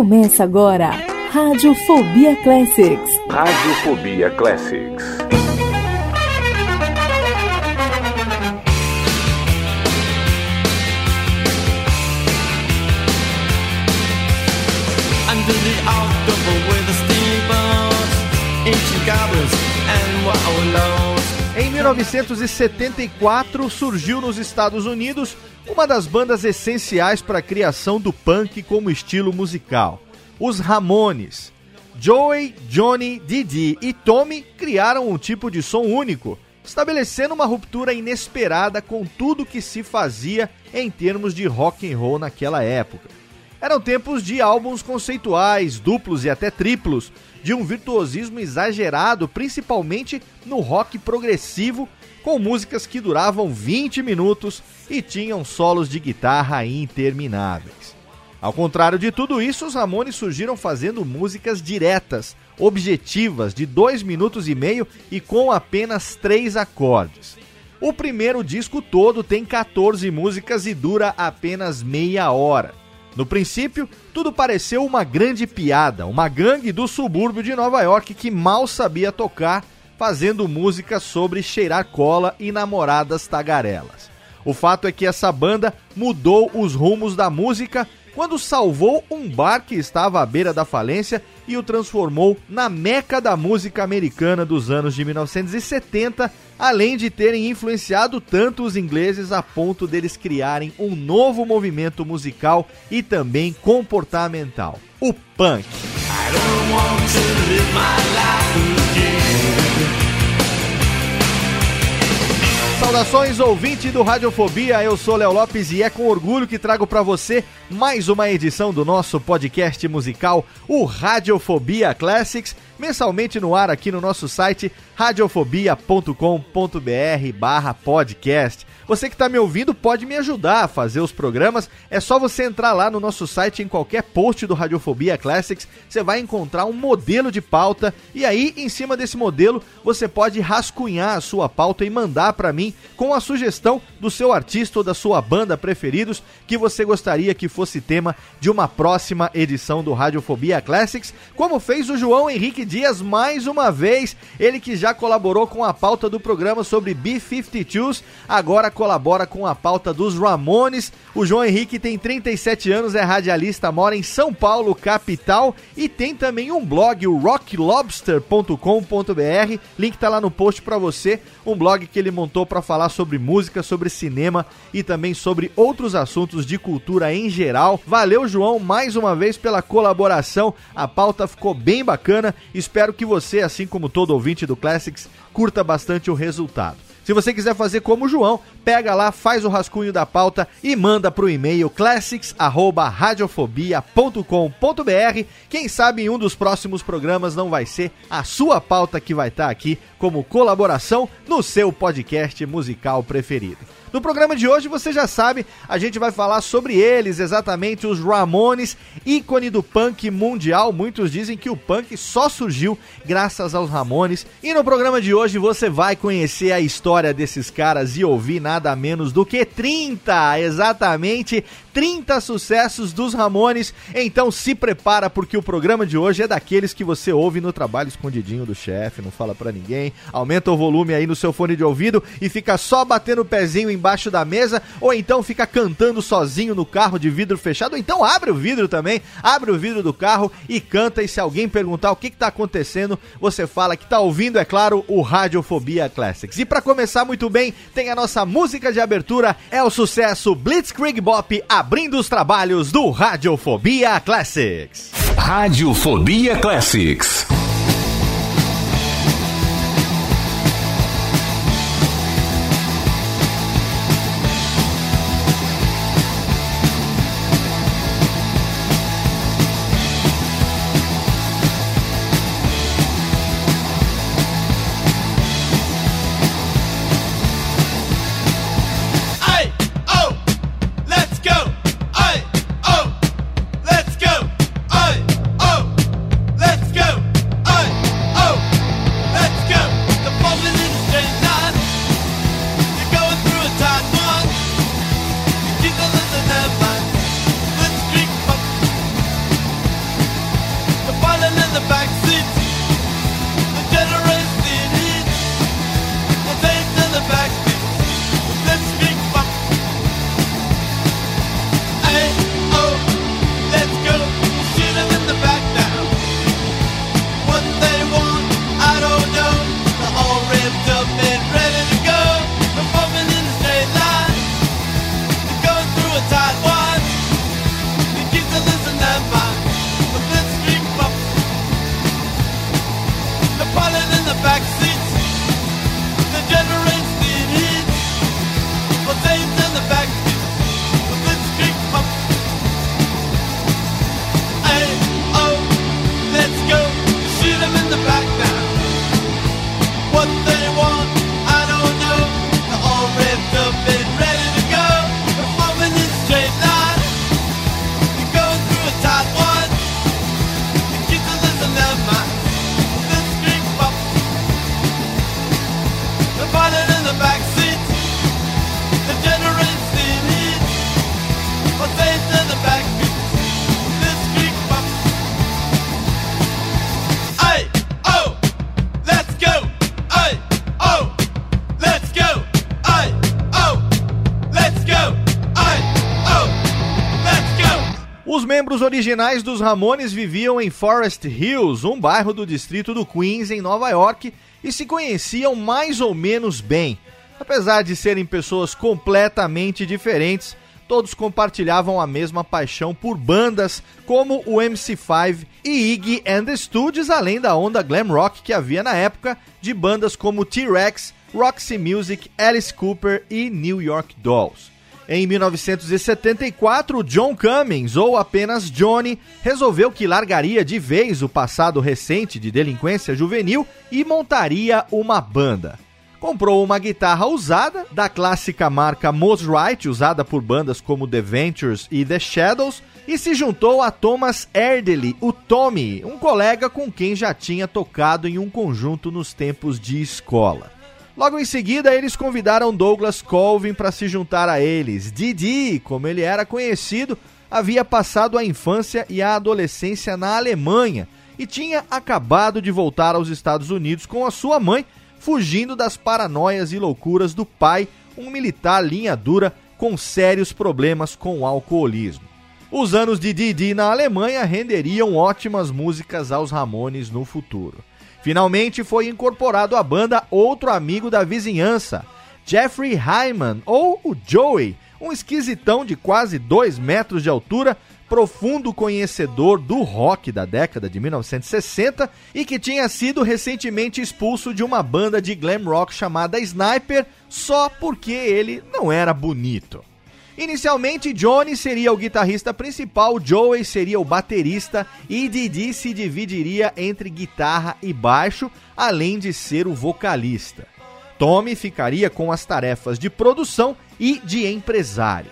Começa agora, Radiofobia Classics. Radiofobia Classics. Under the October with the steamboats, ancient goblins and wallows. Em 1974 surgiu nos Estados Unidos uma das bandas essenciais para a criação do punk como estilo musical, os Ramones. Joey, Johnny, Didi e Tommy criaram um tipo de som único, estabelecendo uma ruptura inesperada com tudo que se fazia em termos de rock and roll naquela época. Eram tempos de álbuns conceituais, duplos e até triplos, de um virtuosismo exagerado, principalmente no rock progressivo, com músicas que duravam 20 minutos e tinham solos de guitarra intermináveis. Ao contrário de tudo isso, os Ramones surgiram fazendo músicas diretas, objetivas, de 2 minutos e meio e com apenas 3 acordes. O primeiro disco todo tem 14 músicas e dura apenas meia hora. No princípio, tudo pareceu uma grande piada, uma gangue do subúrbio de Nova York que mal sabia tocar, fazendo música sobre cheirar cola e namoradas tagarelas. O fato é que essa banda mudou os rumos da música quando salvou um bar que estava à beira da falência e o transformou na meca da música americana dos anos de 1970, além de terem influenciado tanto os ingleses a ponto deles criarem um novo movimento musical e também comportamental, o punk. Saudações ouvinte do Radiofobia, eu sou Léo Lopes e é com orgulho que trago para você mais uma edição do nosso podcast musical, o Radiofobia Classics, mensalmente no ar aqui no nosso site radiofobia.com.br barra podcast. Você que está me ouvindo pode me ajudar a fazer os programas. É só você entrar lá no nosso site, em qualquer post do Radiofobia Classics, você vai encontrar um modelo de pauta e aí, em cima desse modelo, você pode rascunhar a sua pauta e mandar para mim com a sugestão do seu artista ou da sua banda preferidos que você gostaria que fosse tema de uma próxima edição do Radiofobia Classics, como fez o João Henrique Dias mais uma vez, ele que já colaborou com a pauta do programa sobre B-52s, agora colabora com a pauta dos Ramones. O João Henrique tem 37 anos, é radialista, mora em São Paulo, capital, e tem também um blog, o rocklobster.com.br. Link tá lá no post para você, um blog que ele montou para falar sobre música, sobre cinema e também sobre outros assuntos de cultura em geral. Valeu, João, mais uma vez pela colaboração. A pauta ficou bem bacana. Espero que você, assim como todo ouvinte do Classics, curta bastante o resultado. Se você quiser fazer como o João, pega lá, faz o rascunho da pauta e manda pro e-mail classics@radiofobia.com.br. Quem sabe em um dos próximos programas não vai ser a sua pauta que vai estar aqui como colaboração no seu podcast musical preferido. No programa de hoje, você já sabe, a gente vai falar sobre eles, exatamente os Ramones, ícone do punk mundial. Muitos dizem que o punk só surgiu graças aos Ramones. E no programa de hoje você vai conhecer a história desses caras e ouvir nada menos do que 30, exatamente 30 sucessos dos Ramones. Então se prepara porque o programa de hoje é daqueles que você ouve no trabalho escondidinho do chefe, não fala pra ninguém. Aumenta o volume aí no seu fone de ouvido e fica só batendo o pezinho embaixo da mesa ou então fica cantando sozinho no carro de vidro fechado, ou então abre o vidro também, abre o vidro do carro e canta e se alguém perguntar o que que tá acontecendo, você fala que tá ouvindo, é claro, o Radiofobia Classics. E para começar muito bem, tem a nossa música de abertura, é o sucesso Blitzkrieg Bop abrindo os trabalhos do Radiofobia Classics. Radiofobia Classics. Membros originais dos Ramones viviam em Forest Hills, um bairro do distrito do Queens, em Nova York, e se conheciam mais ou menos bem. Apesar de serem pessoas completamente diferentes, todos compartilhavam a mesma paixão por bandas como o MC5 e Iggy and the Studios, além da onda glam rock que havia na época de bandas como T-Rex, Roxy Music, Alice Cooper e New York Dolls. Em 1974, John Cummings, ou apenas Johnny, resolveu que largaria de vez o passado recente de delinquência juvenil e montaria uma banda. Comprou uma guitarra usada, da clássica marca Mosrite, usada por bandas como The Ventures e The Shadows, e se juntou a Thomas Erdely, o Tommy, um colega com quem já tinha tocado em um conjunto nos tempos de escola. Logo em seguida, eles convidaram Douglas Colvin para se juntar a eles. Didi, como ele era conhecido, havia passado a infância e a adolescência na Alemanha e tinha acabado de voltar aos Estados Unidos com a sua mãe, fugindo das paranoias e loucuras do pai, um militar linha dura com sérios problemas com o alcoolismo. Os anos de Didi na Alemanha renderiam ótimas músicas aos Ramones no futuro. Finalmente foi incorporado à banda outro amigo da vizinhança, Jeffrey Hyman, ou o Joey, um esquisitão de quase 2 metros de altura, profundo conhecedor do rock da década de 1960 e que tinha sido recentemente expulso de uma banda de glam rock chamada Sniper só porque ele não era bonito. Inicialmente, Johnny seria o guitarrista principal, Joey seria o baterista e Didi se dividiria entre guitarra e baixo, além de ser o vocalista. Tommy ficaria com as tarefas de produção e de empresário.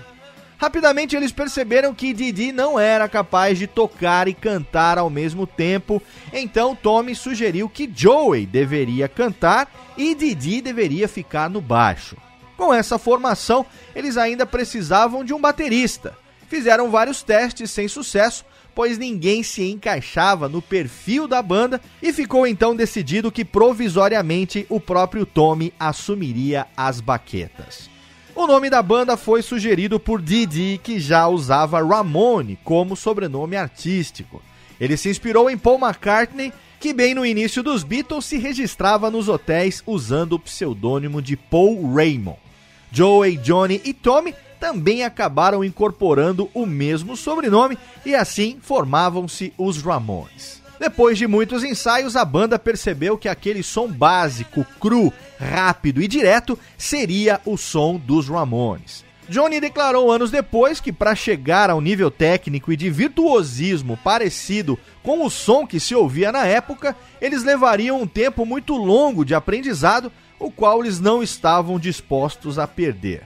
Rapidamente eles perceberam que Didi não era capaz de tocar e cantar ao mesmo tempo, então Tommy sugeriu que Joey deveria cantar e Didi deveria ficar no baixo. Com essa formação, eles ainda precisavam de um baterista. Fizeram vários testes sem sucesso, pois ninguém se encaixava no perfil da banda e ficou então decidido que provisoriamente o próprio Tommy assumiria as baquetas. O nome da banda foi sugerido por Didi, que já usava Ramone como sobrenome artístico. Ele se inspirou em Paul McCartney, que bem no início dos Beatles se registrava nos hotéis usando o pseudônimo de Paul Raymond. Joey, Johnny e Tommy também acabaram incorporando o mesmo sobrenome e assim formavam-se os Ramones. Depois de muitos ensaios, a banda percebeu que aquele som básico, cru, rápido e direto seria o som dos Ramones. Johnny declarou anos depois que, para chegar ao nível técnico e de virtuosismo parecido com o som que se ouvia na época, eles levariam um tempo muito longo de aprendizado o qual eles não estavam dispostos a perder.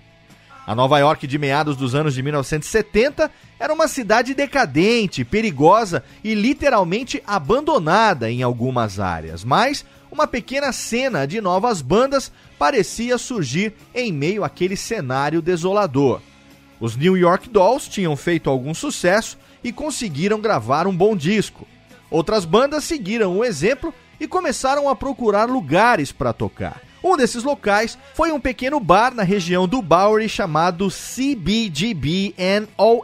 A Nova York de meados dos anos de 1970 era uma cidade decadente, perigosa e literalmente abandonada em algumas áreas, mas uma pequena cena de novas bandas parecia surgir em meio àquele cenário desolador. Os New York Dolls tinham feito algum sucesso e conseguiram gravar um bom disco. Outras bandas seguiram o exemplo e começaram a procurar lugares para tocar. Um desses locais foi um pequeno bar na região do Bowery chamado CBGB and OMFUG.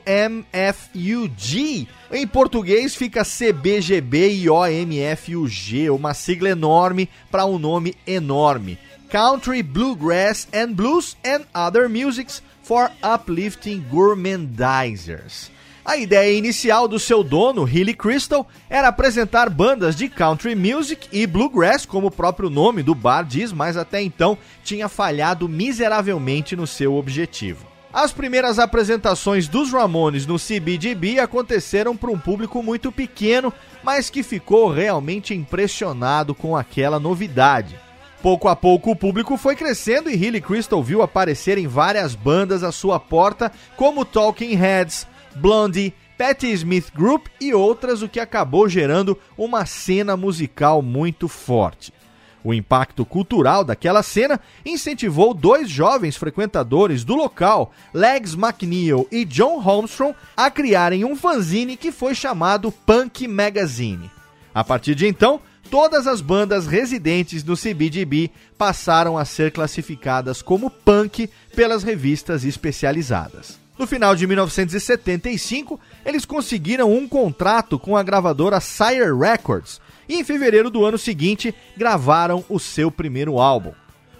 Em português fica CBGB e OMFUG, uma sigla enorme para um nome enorme. Country, Bluegrass and Blues and Other Musics for Uplifting Gourmandizers. A ideia inicial do seu dono, Hilly Crystal, era apresentar bandas de country music e bluegrass, como o próprio nome do bar diz, mas até então tinha falhado miseravelmente no seu objetivo. As primeiras apresentações dos Ramones no CBGB aconteceram para um público muito pequeno, mas que ficou realmente impressionado com aquela novidade. Pouco a pouco o público foi crescendo e Hilly Crystal viu aparecer em várias bandas à sua porta, como Talking Heads, Blondie, Patti Smith Group e outras, o que acabou gerando uma cena musical muito forte. O impacto cultural daquela cena incentivou dois jovens frequentadores do local, Legs McNeil e John Holmstrom, a criarem um fanzine que foi chamado Punk Magazine. A partir de então, todas as bandas residentes no CBGB passaram a ser classificadas como punk pelas revistas especializadas. No final de 1975, eles conseguiram um contrato com a gravadora Sire Records e em fevereiro do ano seguinte gravaram o seu primeiro álbum.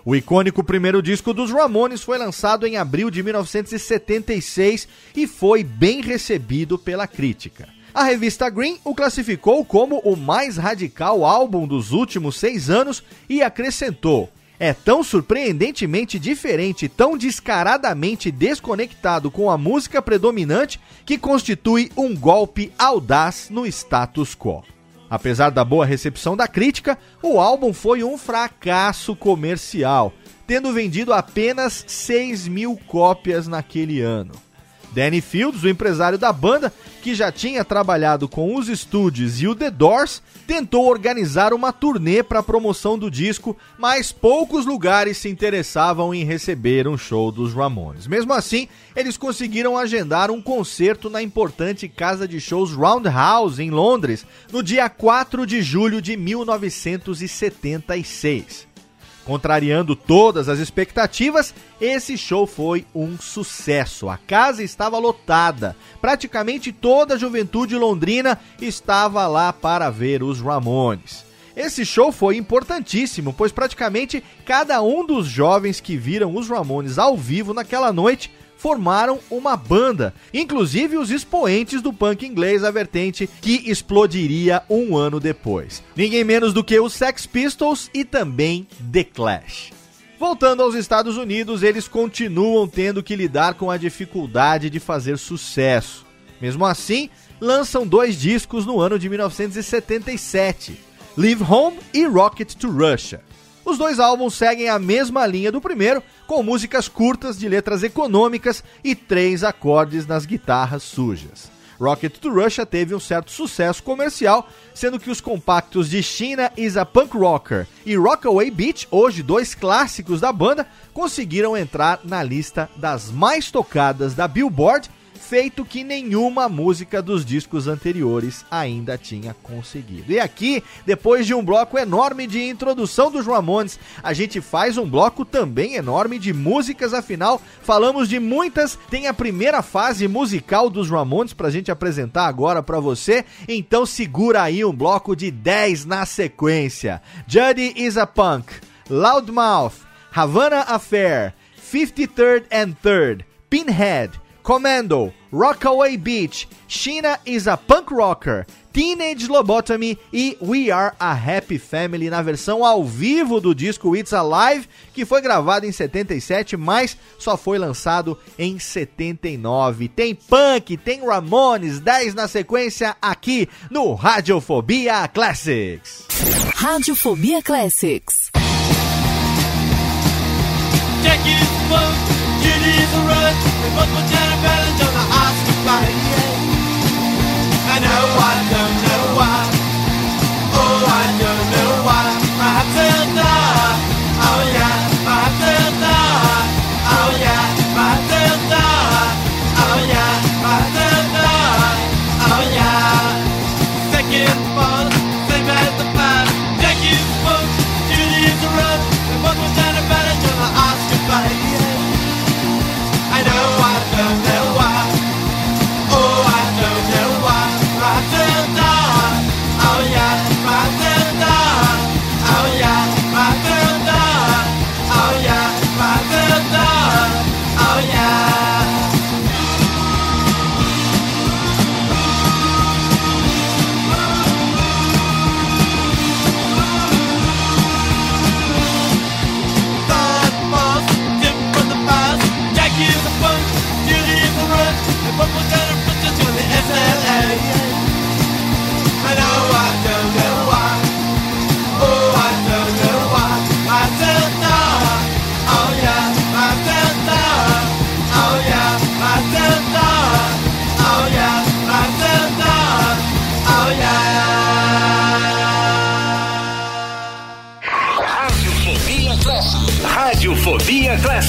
O icônico primeiro disco dos Ramones foi lançado em abril de 1976 e foi bem recebido pela crítica. A revista Green o classificou como o mais radical álbum dos últimos seis anos e acrescentou: é tão surpreendentemente diferente, tão descaradamente desconectado com a música predominante que constitui um golpe audaz no status quo. Apesar da boa recepção da crítica, o álbum foi um fracasso comercial, tendo vendido apenas 6 mil cópias naquele ano. Danny Fields, o empresário da banda, que já tinha trabalhado com os estúdios e o The Doors, tentou organizar uma turnê para a promoção do disco, mas poucos lugares se interessavam em receber um show dos Ramones. Mesmo assim, eles conseguiram agendar um concerto na importante casa de shows Roundhouse, em Londres, no dia 4 de julho de 1976. Contrariando todas as expectativas, esse show foi um sucesso. A casa estava lotada. Praticamente toda a juventude londrina estava lá para ver os Ramones. Esse show foi importantíssimo, pois praticamente cada um dos jovens que viram os Ramones ao vivo naquela noite formaram uma banda, inclusive os expoentes do punk inglês, a vertente que explodiria um ano depois. Ninguém menos do que os Sex Pistols e também The Clash. Voltando aos Estados Unidos, eles continuam tendo que lidar com a dificuldade de fazer sucesso. Mesmo assim, lançam dois discos no ano de 1977: Live Home e Rocket to Russia. Os dois álbuns seguem a mesma linha do primeiro, com músicas curtas de letras econômicas e três acordes nas guitarras sujas. Rocket to Russia teve um certo sucesso comercial, sendo que os compactos de China is a Punk Rocker e Rockaway Beach, hoje dois clássicos da banda, conseguiram entrar na lista das mais tocadas da Billboard feito que nenhuma música dos discos anteriores ainda tinha conseguido. E aqui, depois de um bloco enorme de introdução dos Ramones, a gente faz um bloco também enorme de músicas, afinal, falamos de muitas, tem a primeira fase musical dos Ramones pra gente apresentar agora pra você, então segura aí um bloco de 10 na sequência. Judy is a Punk, Loudmouth, Havana Affair, 53rd and 3rd, Pinhead, Commando, Rockaway Beach, China is a Punk Rocker, Teenage Lobotomy e We Are a Happy Family na versão ao vivo do disco It's Alive, que foi gravado em 77, mas só foi lançado em 79. Tem punk, tem Ramones, 10 na sequência aqui no Radiofobia Classics. Radiofobia Classics. Jackie's boat, Judy's a run. We both were Janet Balance on the Oscar flight. I know I don't know why. Oh, I don't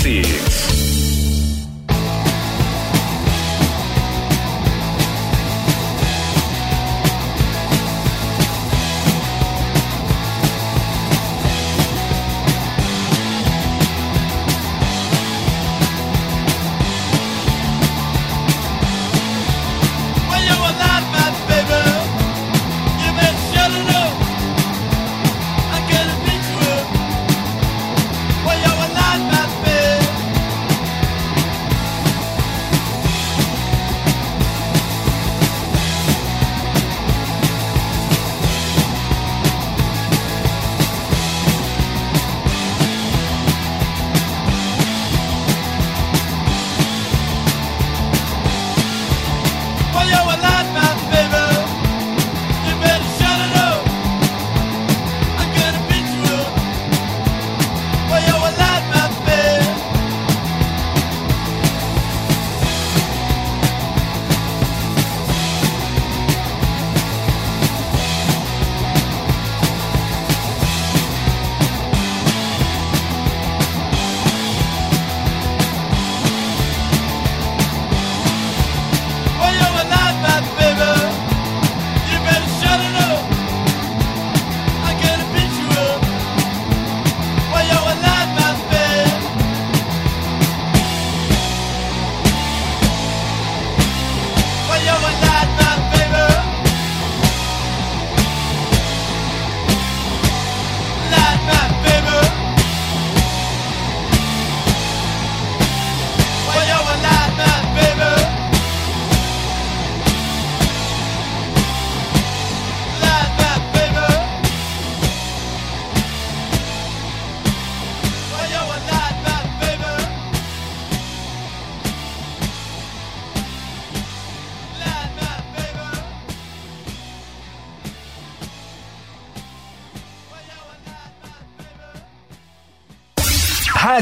России.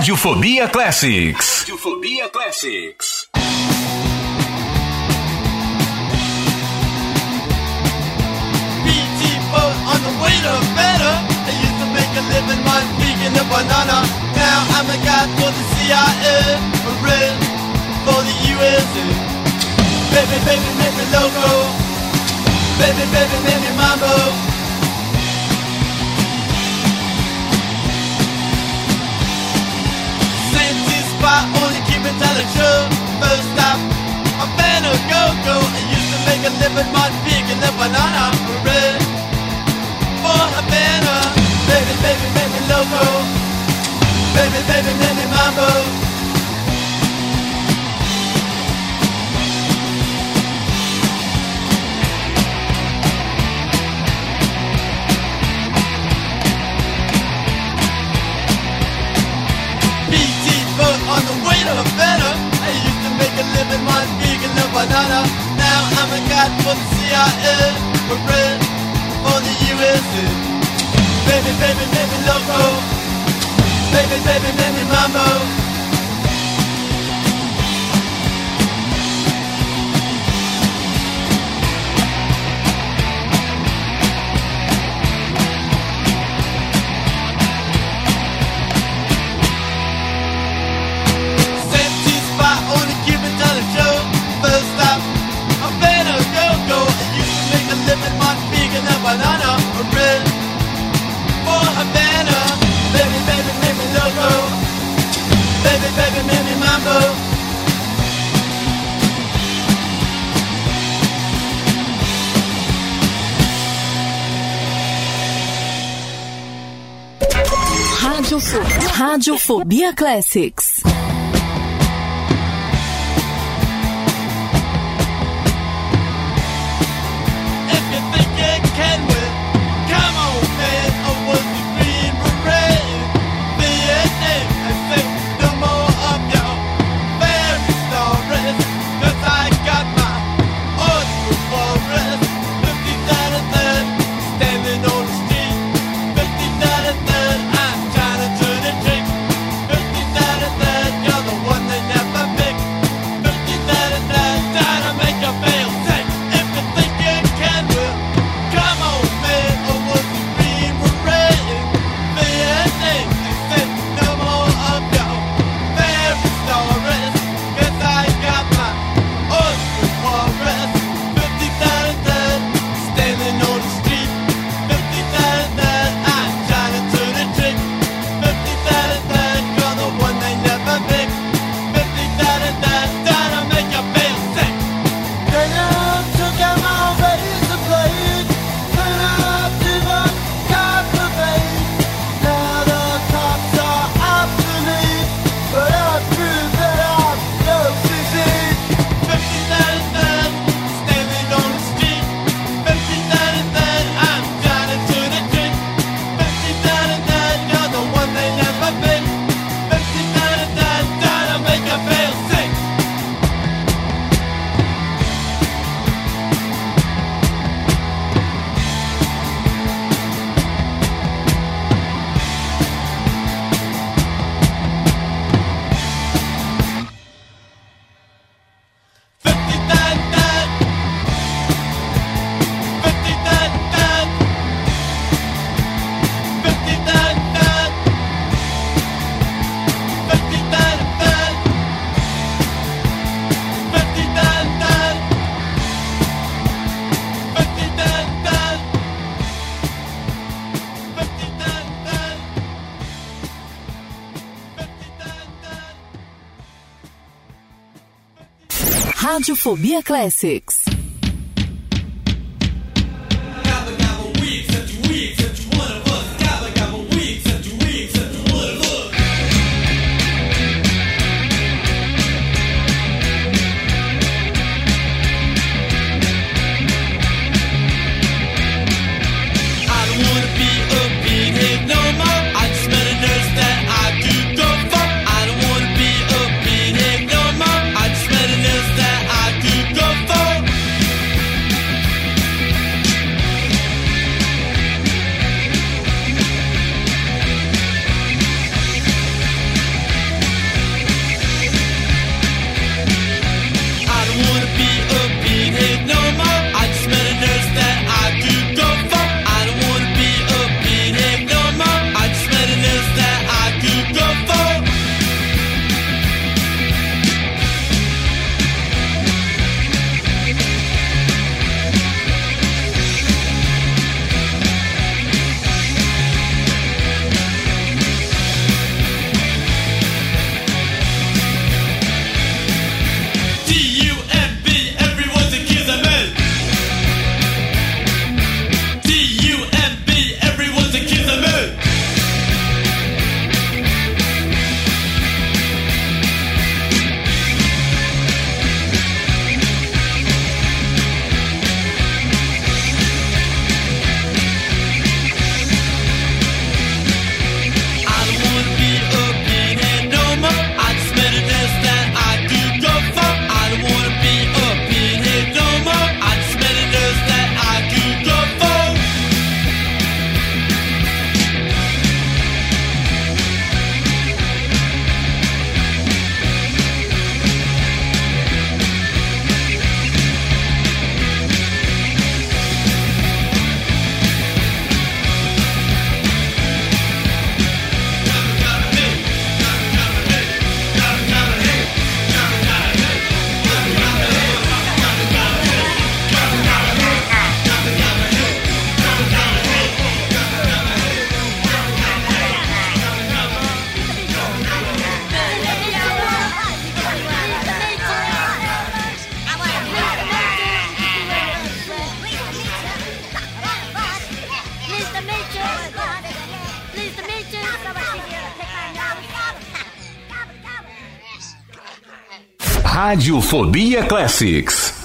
Radiofobia Classics. Radiofobia Classics. BT boat on the way to better. I used to make a living a banana. Now I'm a guy for the CIA, for the USA. Baby, baby, baby, loco. Baby, baby, mambo. the show first stop. I'm fan of go-go. I used to make a living on vegan and banana bread. For Havana, baby, baby, baby, loco. Baby, baby, baby, mambo. living my vegan no banana. Now I'm a god for the CIA, for rent for the USA. Baby, baby, baby, loco. Baby, baby, baby, mambo. Radiofobia Classics. Radiofobia Classics. Radiofobia Classics.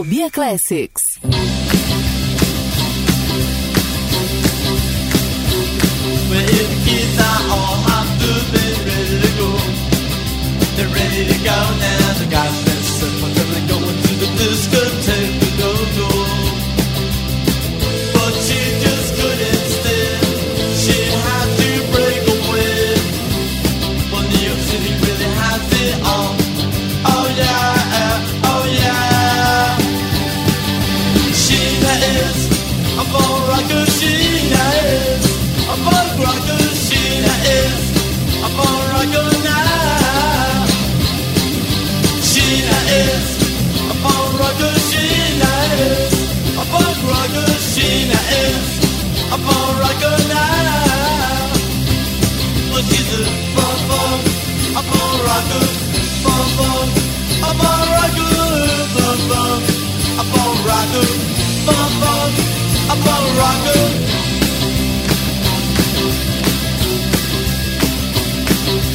Radiofobia Classics.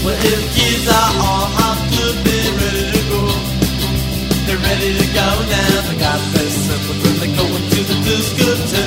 Well, if kids are all ready to go. They're ready to go now. I got this simple then they're going to the discotheque.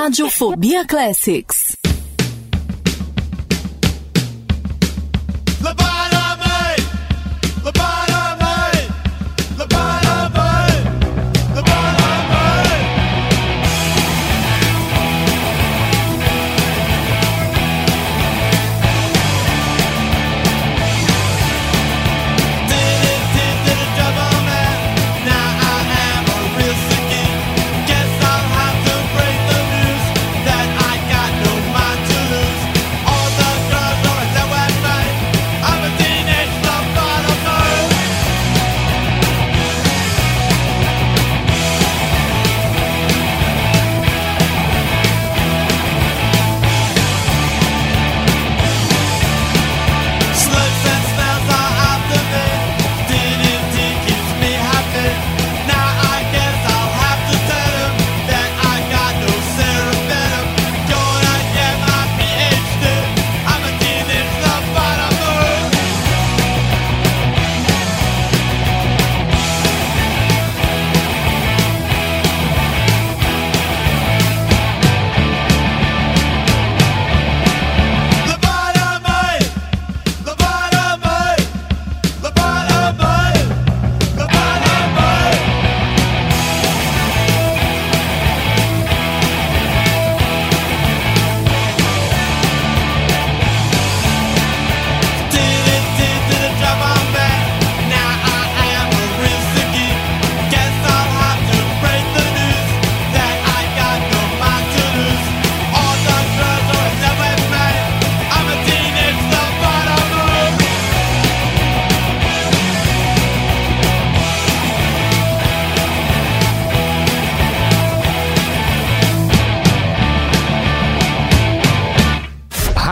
Radiofobia Classics.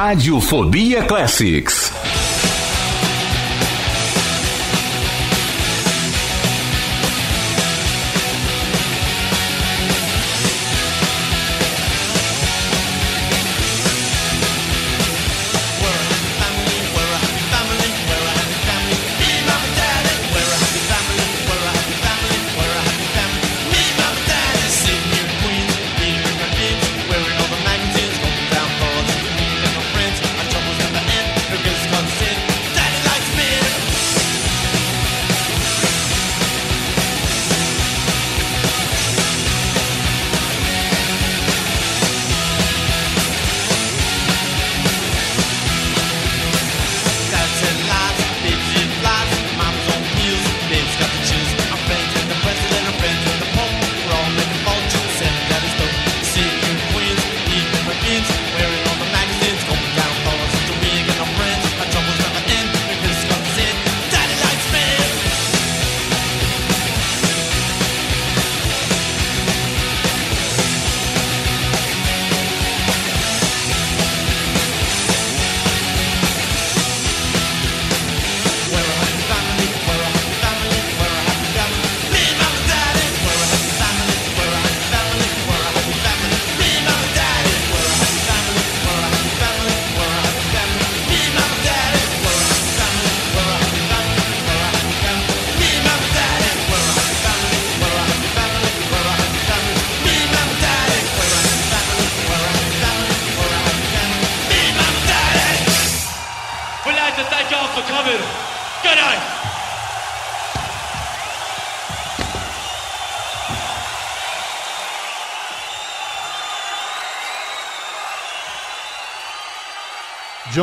Radiofobia Classics.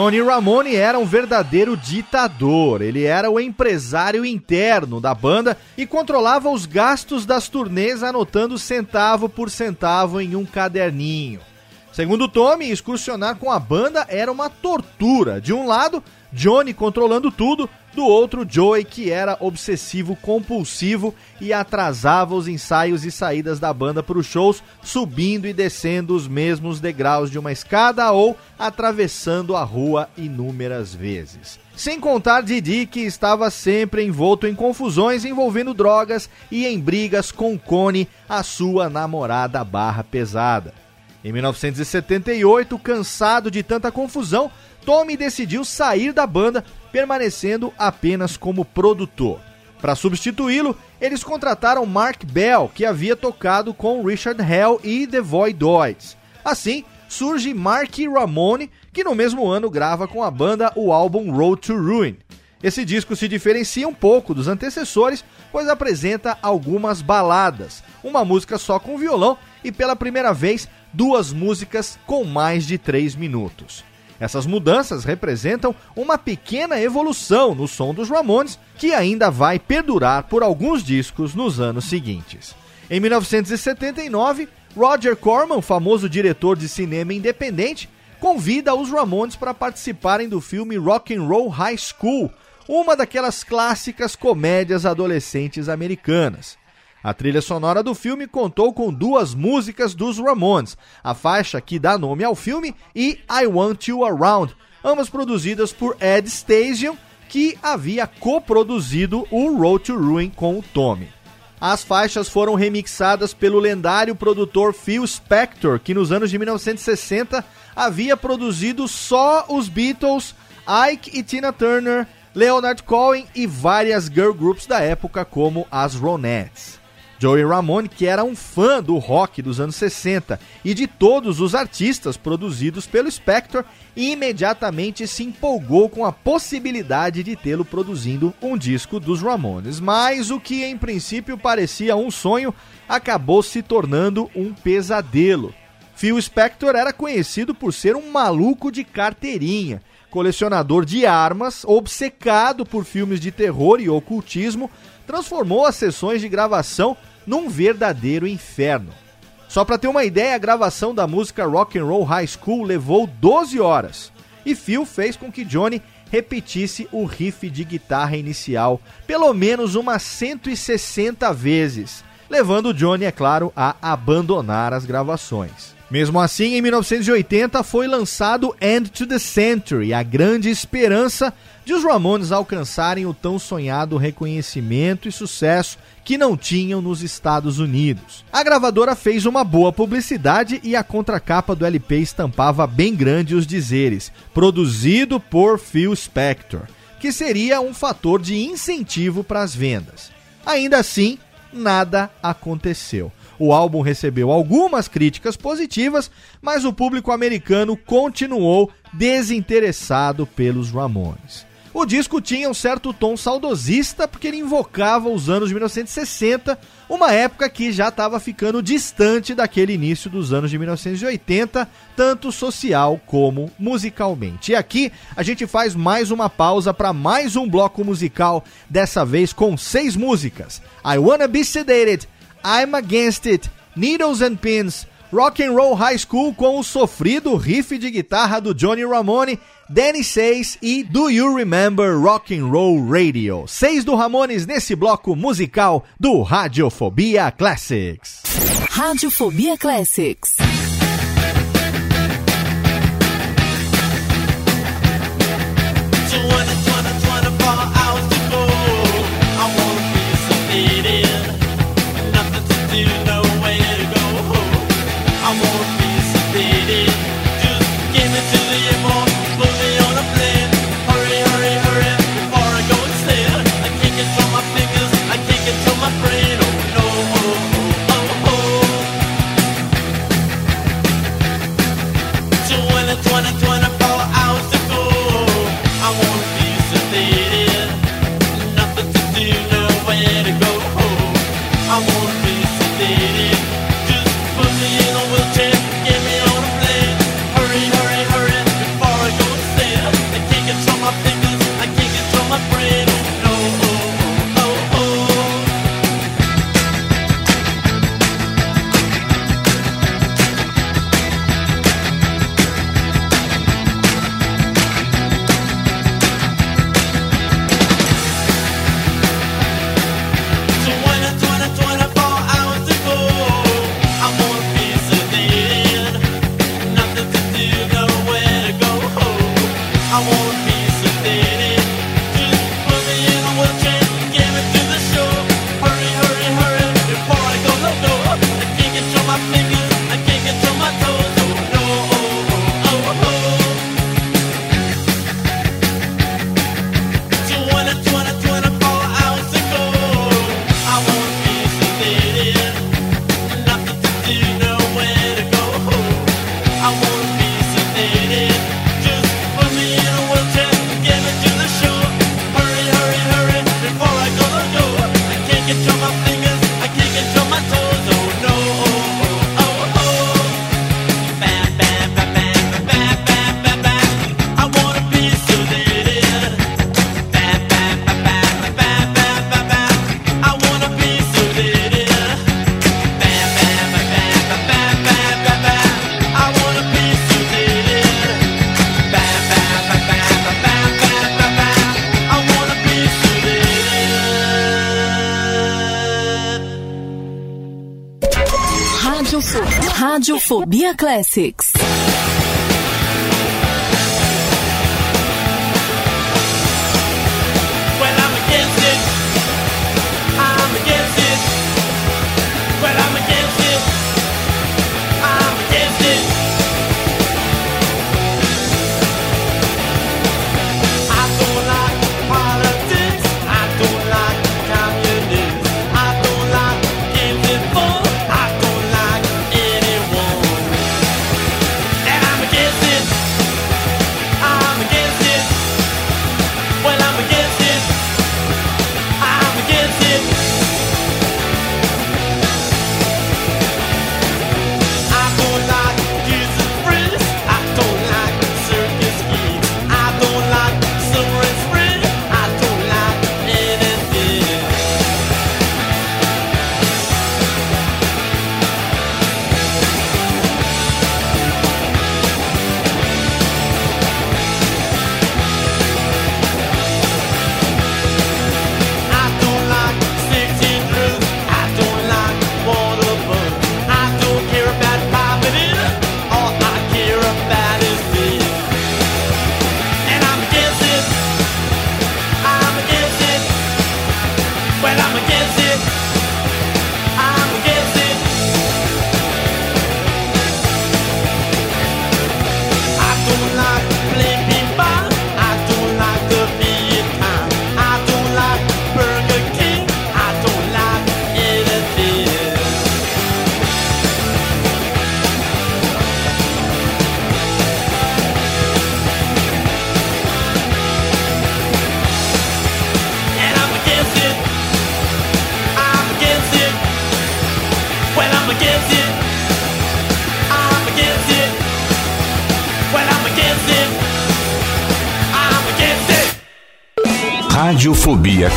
Johnny Ramone era um verdadeiro ditador. Ele era o empresário interno da banda e controlava os gastos das turnês, anotando centavo por centavo em um caderninho. Segundo Tommy, excursionar com a banda era uma tortura. De um lado, Johnny controlando tudo, do outro, Joey, que era obsessivo compulsivo e atrasava os ensaios e saídas da banda para os shows, subindo e descendo os mesmos degraus de uma escada ou atravessando a rua inúmeras vezes. Sem contar Didi, que estava sempre envolto em confusões envolvendo drogas e em brigas com Connie, a sua namorada barra pesada. Em 1978, cansado de tanta confusão, Tommy decidiu sair da banda, permanecendo apenas como produtor. Para substituí-lo, eles contrataram Mark Bell, que havia tocado com Richard Hell e The Voidoids. Assim, surge Mark Ramone, que no mesmo ano grava com a banda o álbum Road to Ruin. Esse disco se diferencia um pouco dos antecessores, pois apresenta algumas baladas, uma música só com violão e pela primeira vez duas músicas com mais de três minutos. Essas mudanças representam uma pequena evolução no som dos Ramones, que ainda vai perdurar por alguns discos nos anos seguintes. Em 1979, Roger Corman, famoso diretor de cinema independente, convida os Ramones para participarem do filme Rock and Roll High School, uma daquelas clássicas comédias adolescentes americanas. A trilha sonora do filme contou com duas músicas dos Ramones, a faixa que dá nome ao filme e I Want You Around, ambas produzidas por Ed Stasium, que havia coproduzido o Road to Ruin com o Tommy. As faixas foram remixadas pelo lendário produtor Phil Spector, que nos anos de 1960 havia produzido só os Beatles, Ike e Tina Turner, Leonard Cohen e várias girl groups da época como as Ronettes. Joey Ramone, que era um fã do rock dos anos 60 e de todos os artistas produzidos pelo Spector, imediatamente se empolgou com a possibilidade de tê-lo produzindo um disco dos Ramones. Mas o que em princípio parecia um sonho acabou se tornando um pesadelo. Phil Spector era conhecido por ser um maluco de carteirinha, colecionador de armas, obcecado por filmes de terror e ocultismo, transformou as sessões de gravação num verdadeiro inferno. Só para ter uma ideia, a gravação da música Rock and Roll High School levou 12 horas. E Phil fez com que Johnny repetisse o riff de guitarra inicial pelo menos umas 160 vezes, levando Johnny, é claro, a abandonar as gravações. Mesmo assim, em 1980 foi lançado End to the Century, a grande esperança de os Ramones alcançarem o tão sonhado reconhecimento e sucesso que não tinham nos Estados Unidos. A gravadora fez uma boa publicidade e a contracapa do LP estampava bem grande os dizeres: produzido por Phil Spector, que seria um fator de incentivo para as vendas. Ainda assim, nada aconteceu. O álbum recebeu algumas críticas positivas, mas o público americano continuou desinteressado pelos Ramones. O disco tinha um certo tom saudosista porque ele invocava os anos de 1960, uma época que já estava ficando distante daquele início dos anos de 1980, tanto social como musicalmente. E aqui a gente faz mais uma pausa para mais um bloco musical, dessa vez com seis músicas: I Wanna Be Sedated, I'm Against It, Needles and Pins, Rock and Roll High School com o sofrido riff de guitarra do Johnny Ramone, Danny Says e Do You Remember Rock and Roll Radio. Seis do Ramones nesse bloco musical do Radiofobia Classics. Radiofobia Classics. Radiofobia Classics.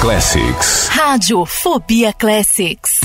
Classics. Radiofobia Classics.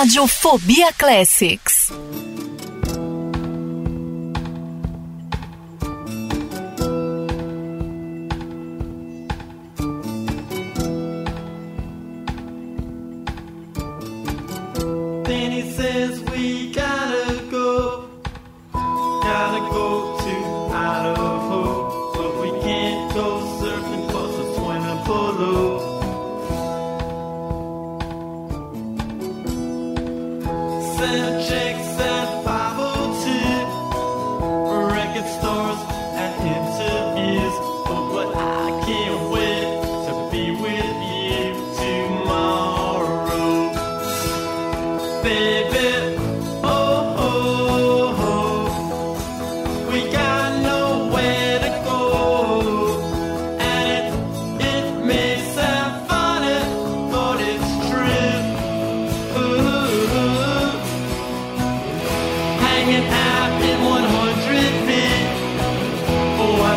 Radiofobia Classics.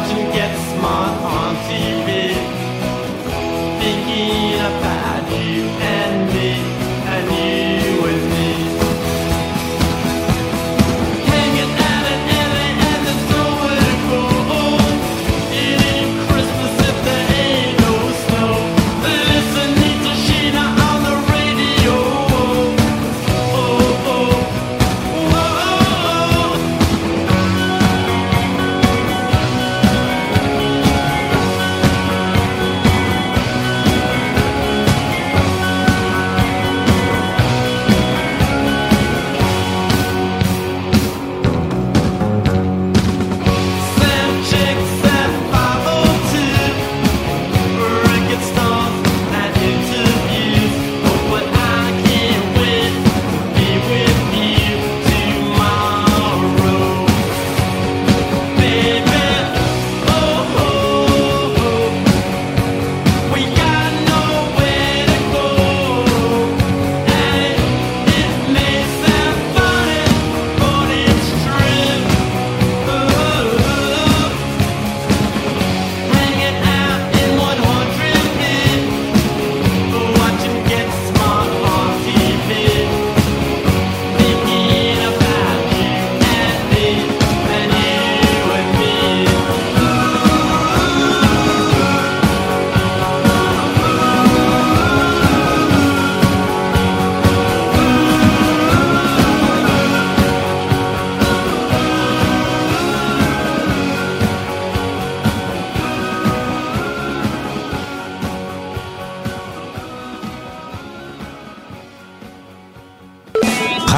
to get smart auntie?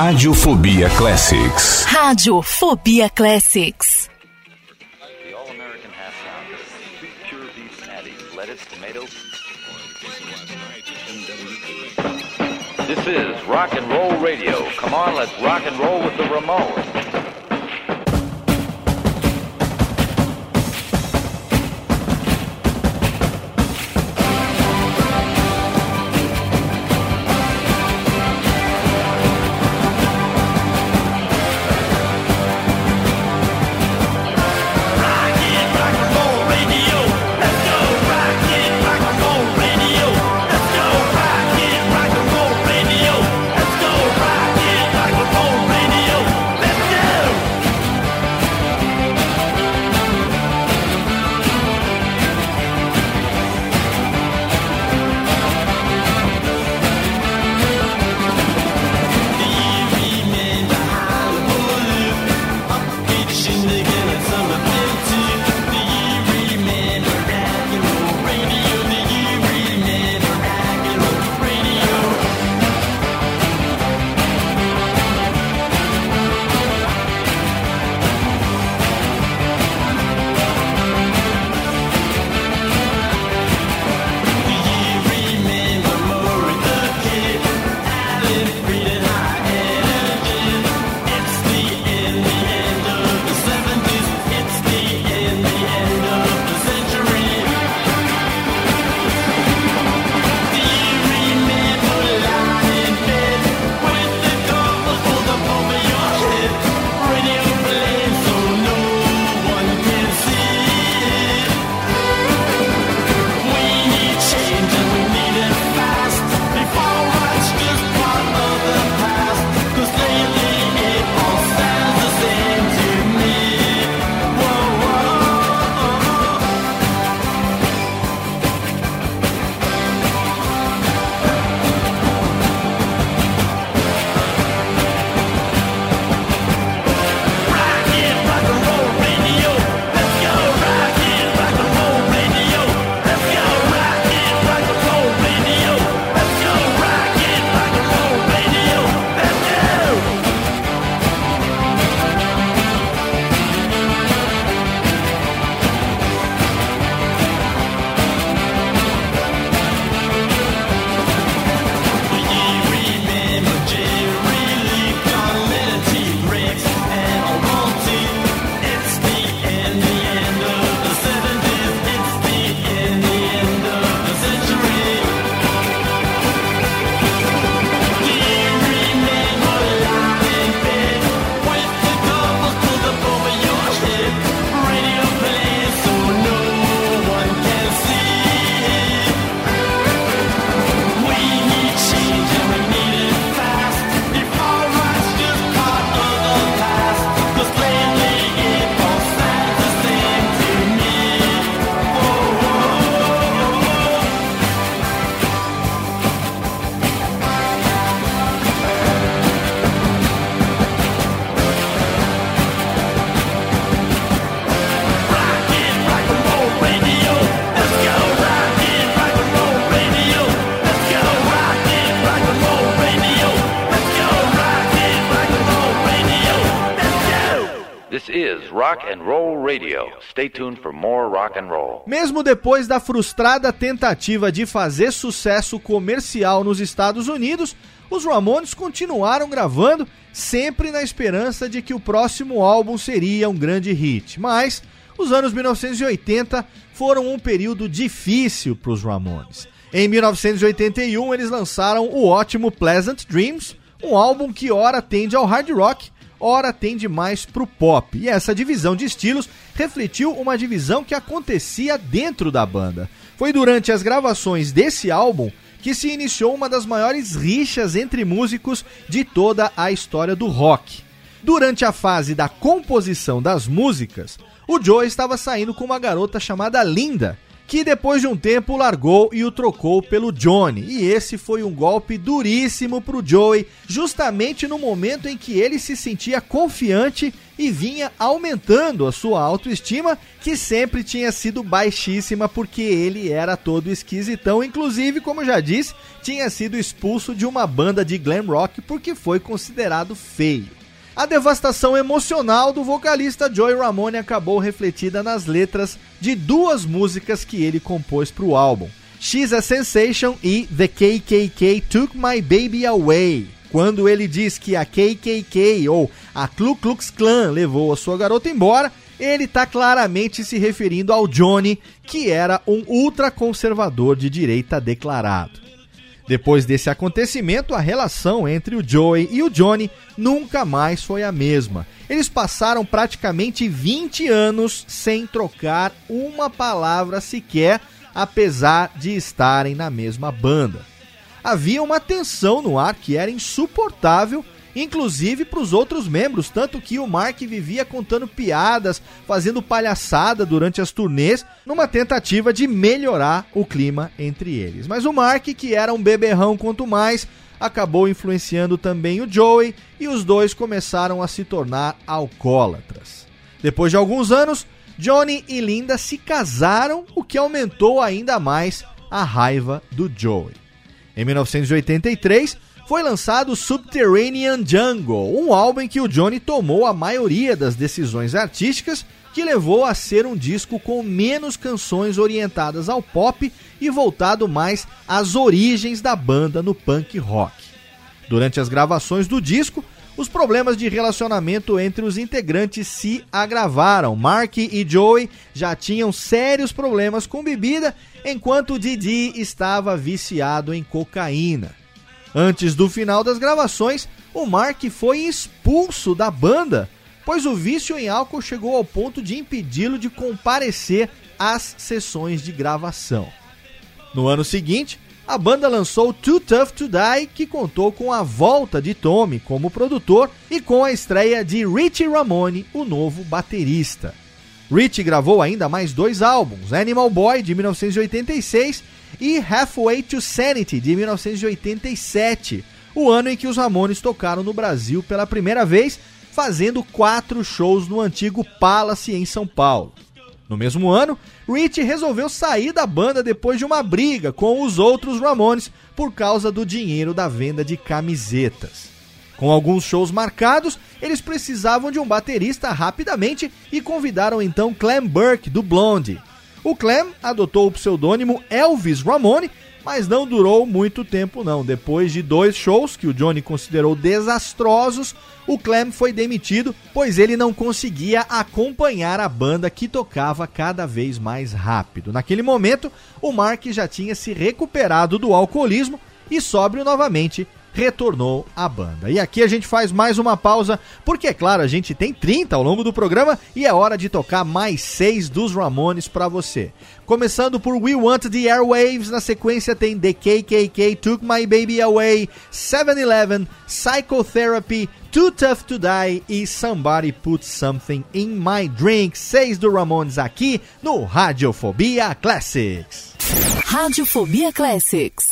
Radiofobia Classics. Radiofobia Classics. The All American half pound of sweet pure beef patty, lettuce, tomato. This is rock and roll radio. Come on, let's rock and roll with the Ramones. Radio. Stay tuned for more rock and roll. Mesmo depois da frustrada tentativa de fazer sucesso comercial nos Estados Unidos, os Ramones continuaram gravando, sempre na esperança de que o próximo álbum seria um grande hit. Mas os anos 1980 foram um período difícil para os Ramones. Em 1981, eles lançaram o ótimo Pleasant Dreams, um álbum que ora tende ao hard rock, ora tende mais pro pop. E essa divisão de estilos refletiu uma divisão que acontecia dentro da banda. Foi durante as gravações desse álbum que se iniciou uma das maiores rixas entre músicos de toda a história do rock. Durante a fase da composição das músicas, o Joe estava saindo com uma garota chamada Linda, que depois de um tempo largou e o trocou pelo Johnny. E esse foi um golpe duríssimo pro Joey, justamente no momento em que ele se sentia confiante e vinha aumentando a sua autoestima, que sempre tinha sido baixíssima porque ele era todo esquisitão, inclusive, como já disse, tinha sido expulso de uma banda de glam rock porque foi considerado feio. A devastação emocional do vocalista Joey Ramone acabou refletida nas letras de duas músicas que ele compôs para o álbum. She's a Sensation e The KKK Took My Baby Away. Quando ele diz que a KKK ou a Ku Klux Klan levou a sua garota embora, ele está claramente se referindo ao Johnny, que era um ultraconservador de direita declarado. Depois desse acontecimento, a relação entre o Joey e o Johnny nunca mais foi a mesma. Eles passaram praticamente 20 anos sem trocar uma palavra sequer, apesar de estarem na mesma banda. Havia uma tensão no ar que era insuportável inclusive para os outros membros, tanto que o Mark vivia contando piadas, fazendo palhaçada durante as turnês, numa tentativa de melhorar o clima entre eles. Mas o Mark, que era um beberrão quanto mais, acabou influenciando também o Joey e os dois começaram a se tornar alcoólatras. Depois de alguns anos, Johnny e Linda se casaram, o que aumentou ainda mais a raiva do Joey. Em 1983, foi lançado Subterranean Jungle, um álbum em que o Johnny tomou a maioria das decisões artísticas, que levou a ser um disco com menos canções orientadas ao pop e voltado mais às origens da banda no punk rock. Durante as gravações do disco, os problemas de relacionamento entre os integrantes se agravaram. Mark e Joey já tinham sérios problemas com bebida, enquanto Didi estava viciado em cocaína. Antes do final das gravações, o Mark foi expulso da banda, pois o vício em álcool chegou ao ponto de impedi-lo de comparecer às sessões de gravação. No ano seguinte, a banda lançou Too Tough to Die, que contou com a volta de Tommy como produtor e com a estreia de Richie Ramone, o novo baterista. Rich gravou ainda mais dois álbuns, Animal Boy de 1986 e Halfway to Sanity de 1987, o ano em que os Ramones tocaram no Brasil pela primeira vez, fazendo quatro shows no antigo Palace em São Paulo. No mesmo ano, Rich resolveu sair da banda depois de uma briga com os outros Ramones por causa do dinheiro da venda de camisetas. Com alguns shows marcados, eles precisavam de um baterista rapidamente e convidaram então Clem Burke, do Blondie. O Clem adotou o pseudônimo Elvis Ramone, mas não durou muito tempo não. Depois de dois shows que o Johnny considerou desastrosos, o Clem foi demitido, pois ele não conseguia acompanhar a banda que tocava cada vez mais rápido. Naquele momento, o Mark já tinha se recuperado do alcoolismo e sóbrio novamente retornou à banda. E aqui a gente faz mais uma pausa, porque é claro, a gente tem 30 ao longo do programa e é hora de tocar mais seis dos Ramones para você. Começando por We Want the Airwaves, na sequência tem The KKK Took My Baby Away, 7-Eleven, Psychotherapy, Too Tough to Die e Somebody Put Something in My Drink. Seis do Ramones aqui no Radiofobia Classics. Radiofobia Classics.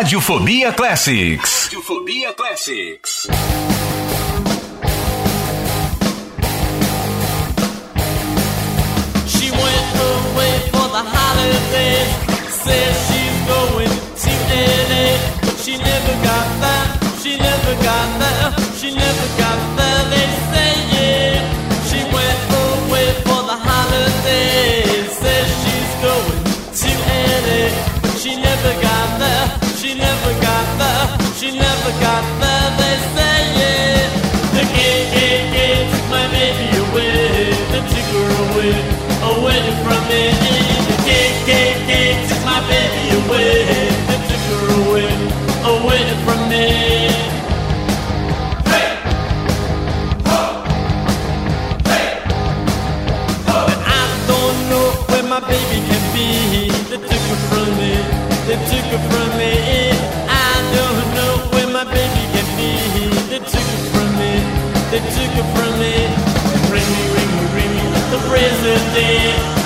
Radiofobia Classics. Radiofobia Classics. She went away for the holidays. Says she's going to LA, she never got that. She never got that. they took it from me. Ring me, ring me, ring me the president.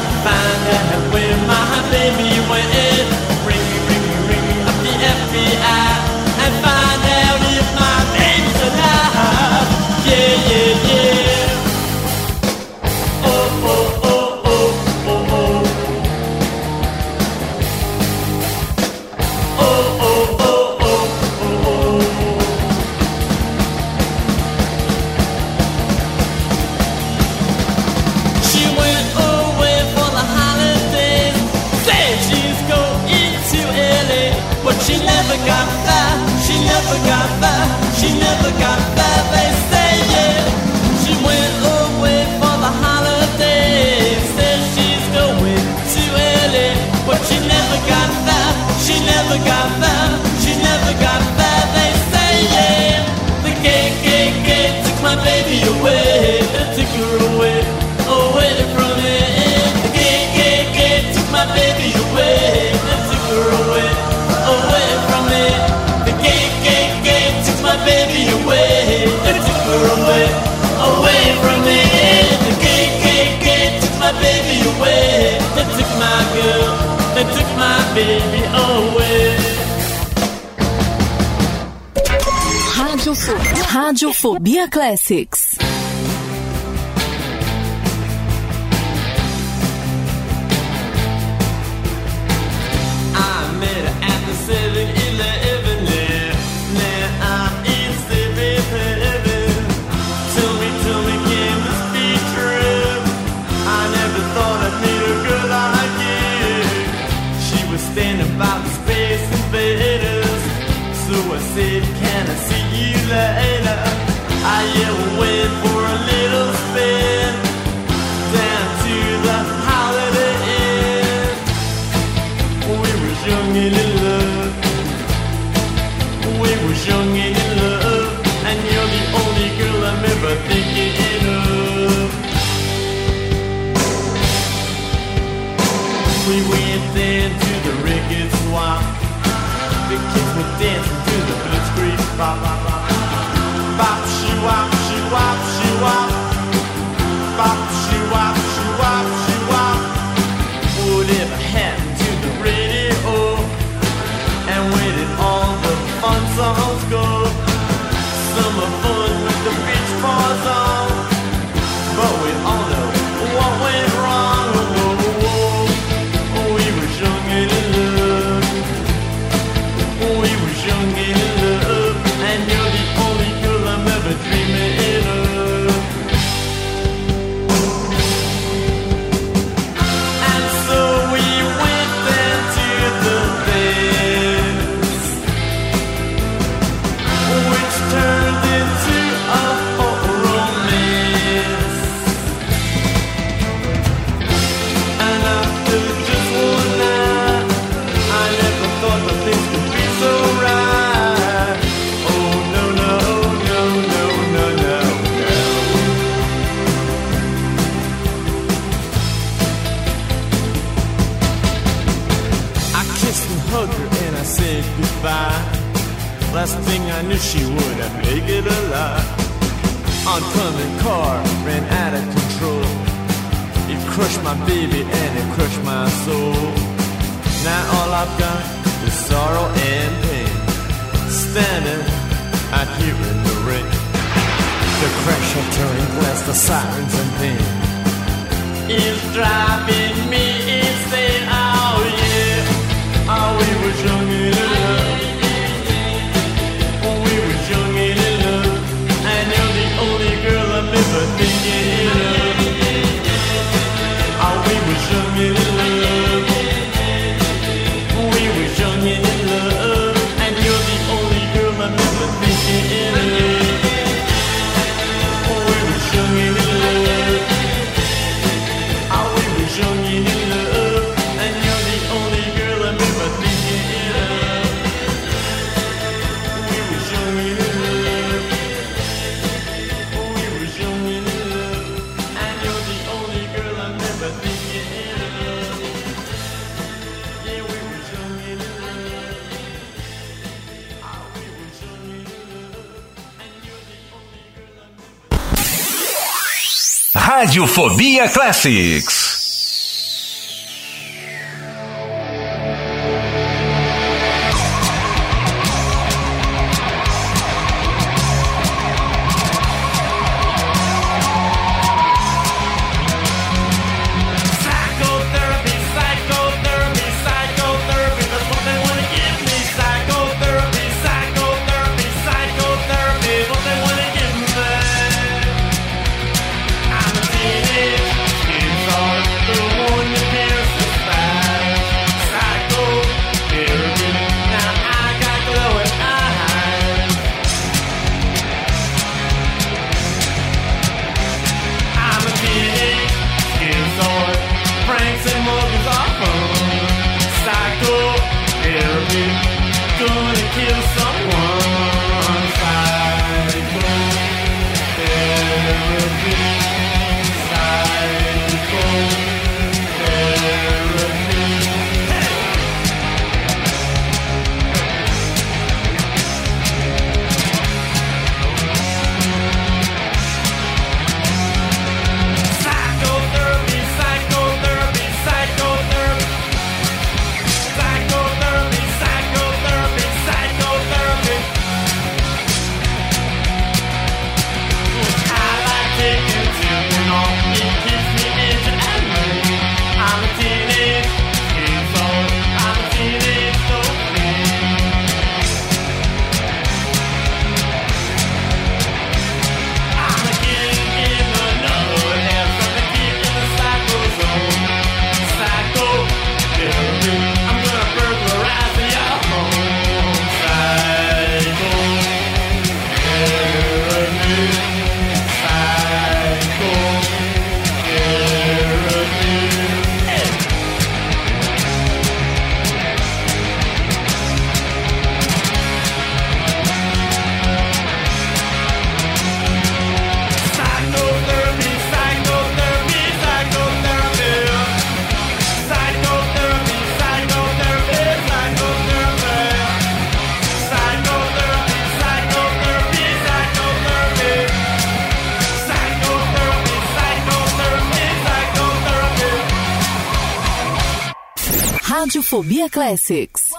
Bia Classics. Classics. Fobia Classics.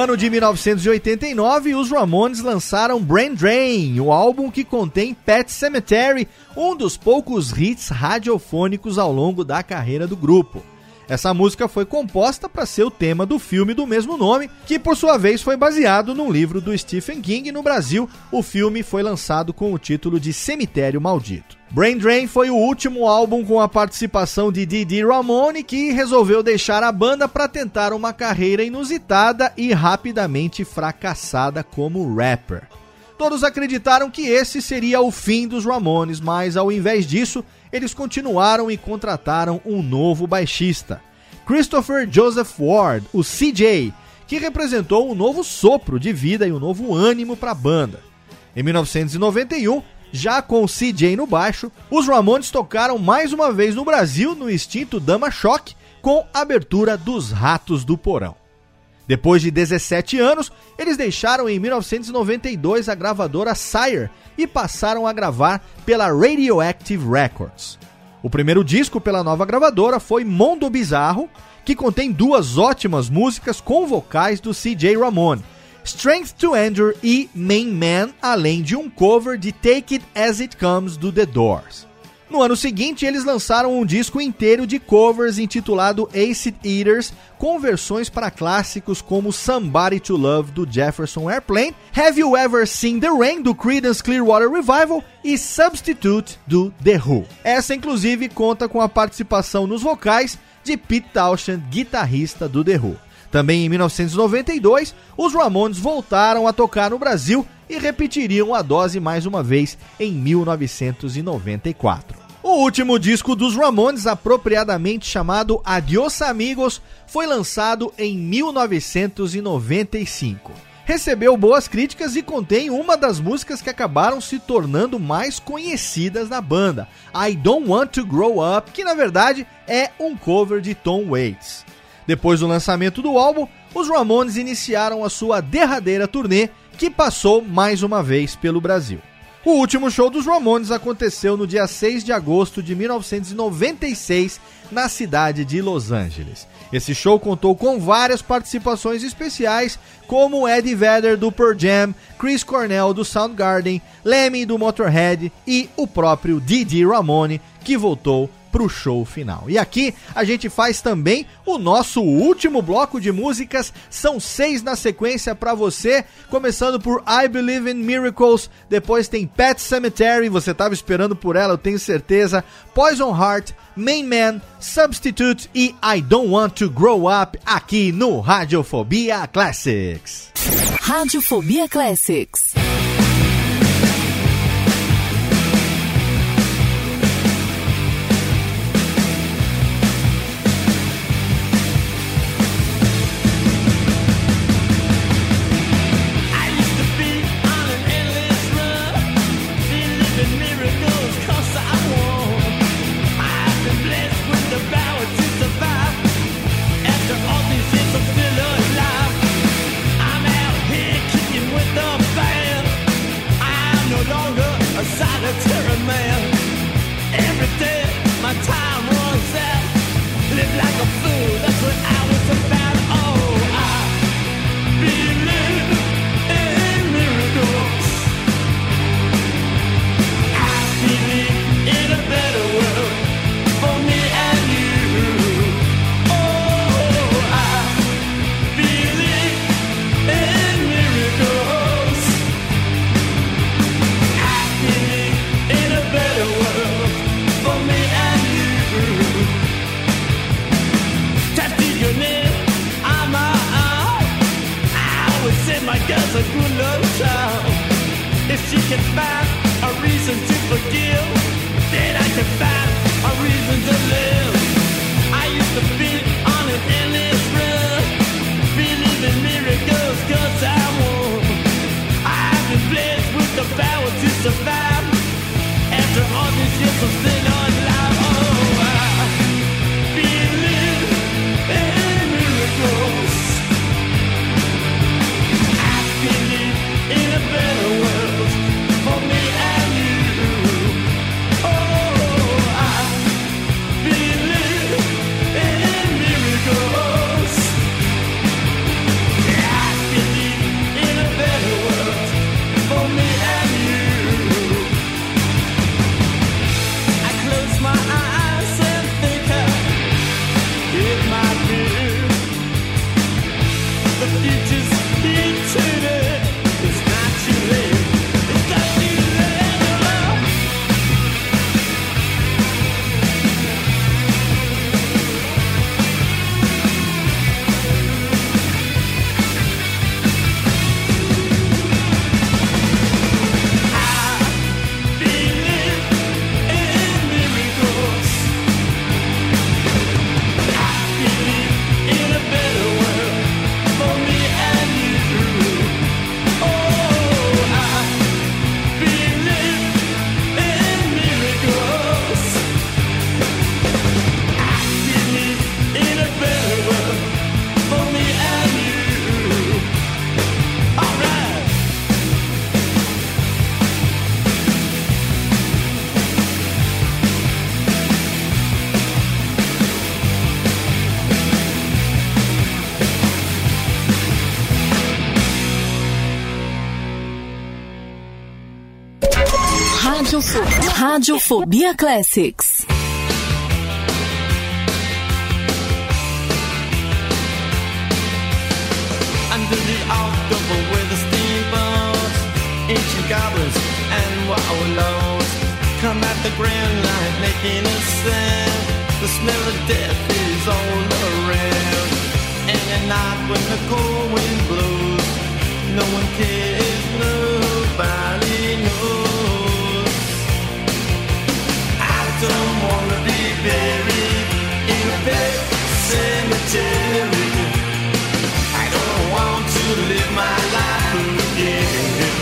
Ano de 1989, os Ramones lançaram Brain Drain, o álbum que contém Pet Cemetery, um dos poucos hits radiofônicos ao longo da carreira do grupo. Essa música foi composta para ser o tema do filme do mesmo nome, que por sua vez foi baseado num livro do Stephen King. No Brasil, o filme foi lançado com o título de Cemitério Maldito. Brain Drain foi o último álbum com a participação de Didi Ramone, que resolveu deixar a banda para tentar uma carreira inusitada e rapidamente fracassada como rapper. Todos acreditaram que esse seria o fim dos Ramones, mas ao invés disso, eles continuaram e contrataram um novo baixista, Christopher Joseph Ward, o CJ, que representou um novo sopro de vida e um novo ânimo para a banda. Em 1991, já com o CJ no baixo, os Ramones tocaram mais uma vez no Brasil no extinto Dama Choque com abertura dos Ratos do Porão. Depois de 17 anos, eles deixaram em 1992 a gravadora Sire e passaram a gravar pela Radioactive Records. O primeiro disco pela nova gravadora foi Mundo Bizarro, que contém duas ótimas músicas com vocais do CJ Ramone, Strength to Endure e Main Man, além de um cover de Take It As It Comes do The Doors. No ano seguinte, eles lançaram um disco inteiro de covers intitulado Acid Eaters, com versões para clássicos como Somebody to Love do Jefferson Airplane, Have You Ever Seen the Rain do Creedence Clearwater Revival e Substitute do The Who. Essa inclusive conta com a participação nos vocais de Pete Townshend, guitarrista do The Who. Também em 1992, os Ramones voltaram a tocar no Brasil e repetiriam a dose mais uma vez em 1994. O último disco dos Ramones, apropriadamente chamado Adios Amigos, foi lançado em 1995. Recebeu boas críticas e contém uma das músicas que acabaram se tornando mais conhecidas da banda, I Don't Want to Grow Up, que na verdade é um cover de Tom Waits. Depois do lançamento do álbum, os Ramones iniciaram a sua derradeira turnê, que passou mais uma vez pelo Brasil. O último show dos Ramones aconteceu no dia 6 de agosto de 1996, na cidade de Los Angeles. Esse show contou com várias participações especiais, como Eddie Vedder do Pearl Jam, Chris Cornell do Soundgarden, Lemmy do Motorhead e o próprio Didi Ramone, que voltou pro show final. E aqui a gente faz também o nosso último bloco de músicas. São seis na sequência para você, começando por I Believe in Miracles, depois tem Pet Cemetery, você tava esperando por ela, eu tenho certeza. Poison Heart, Main Man, Substitute e I Don't Want to Grow Up aqui no Radiofobia Classics. Radiofobia Classics. Radiofobia, Radiofobia Classics. under the October with the steamboats, ancient goblins and wallows come at the grand line making a sound. The smell of death is all around. And at night when the cold wind blows, no one cares, nobody buried in a pet cemetery. I don't want to live my life again.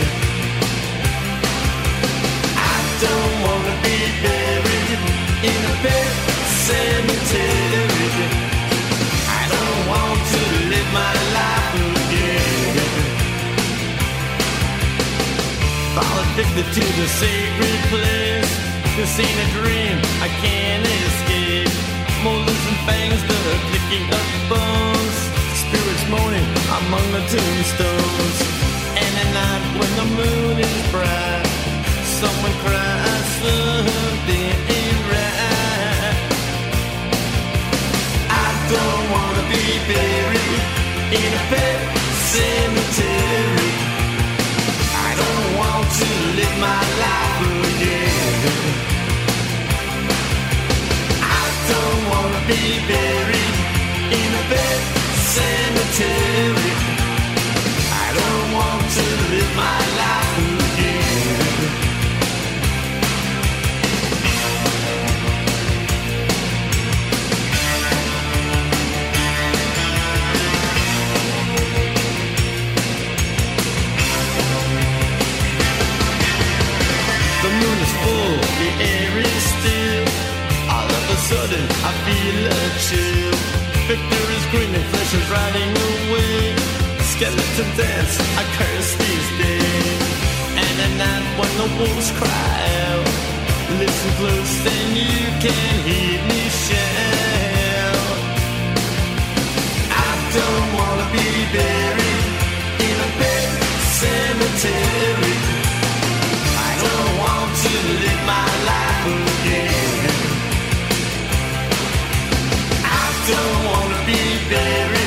I don't wanna be buried in a pet cemetery. I don't want to live my life again. Addicted to the sacred place. This ain't a dream, I can't escape. Molars and fangs, the clicking of bones. Spirits moaning among the tombstones. And at night when the moon is bright, someone cries something ain't right. I don't wanna be buried in a pet cemetery. I don't want to live my life be buried in a pet cemetery. I don't want to live my life feel a chill. Victor is grinning, flesh is riding away. Skeleton dance, I curse these days. And at night when the wolves cry out, listen close, then you can hear me shout. I don't wanna be buried in a big cemetery. I don't want to live my life again. Don't want to be buried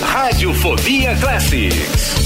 Radiofobia Classics.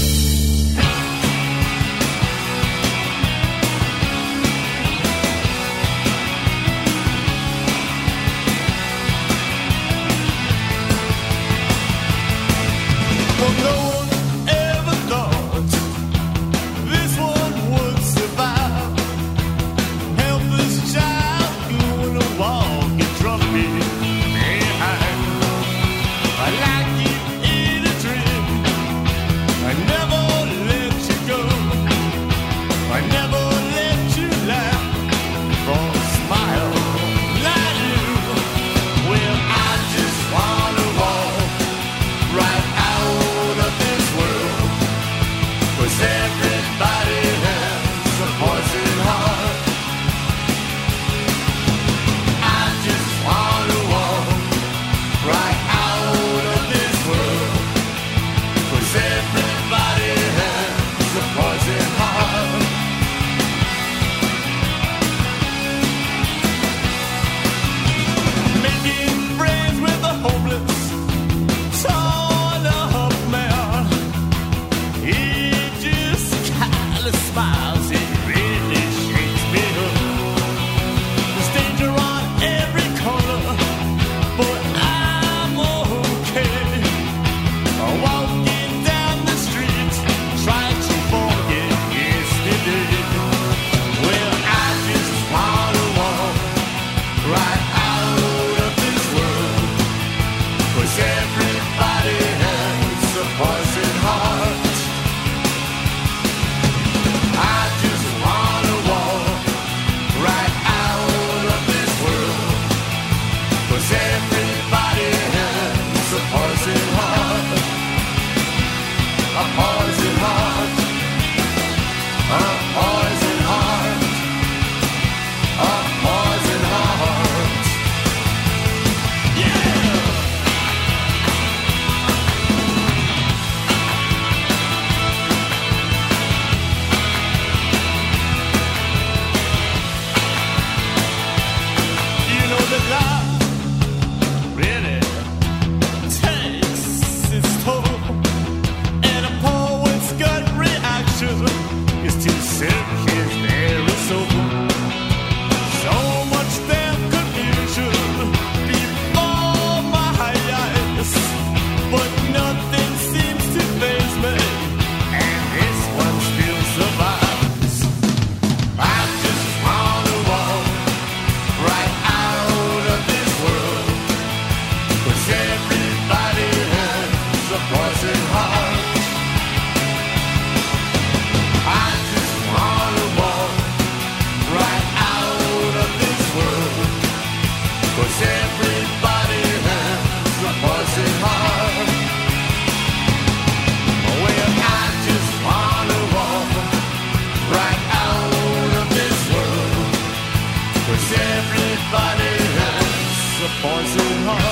everybody has a poison heart.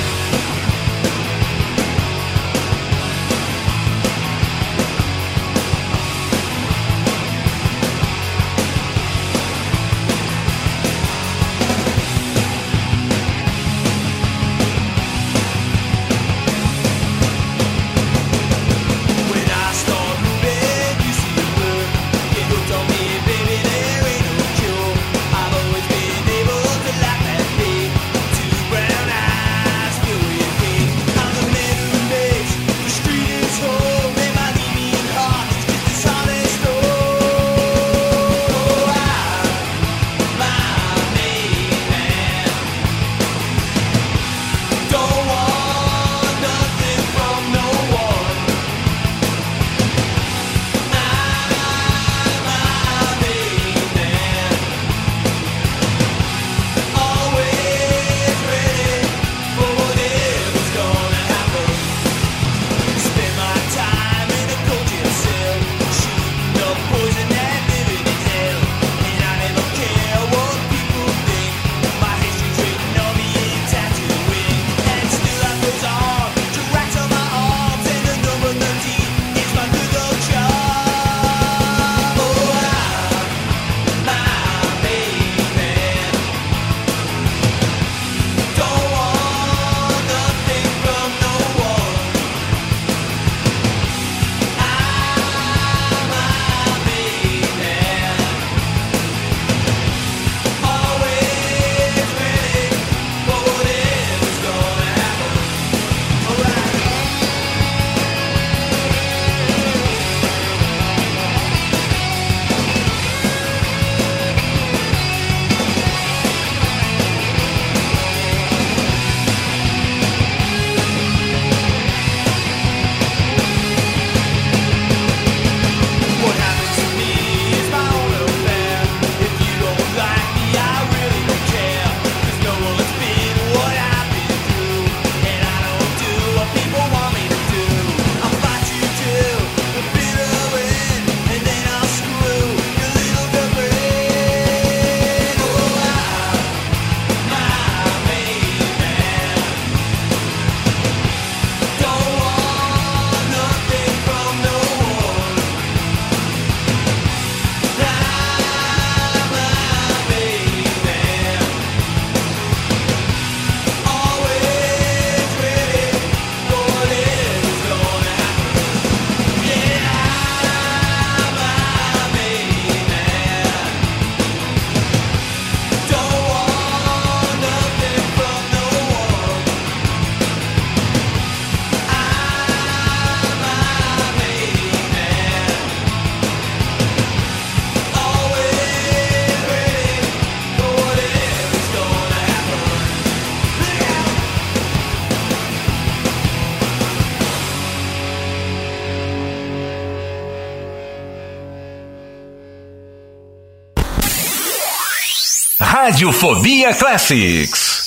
Radiofobia Classics.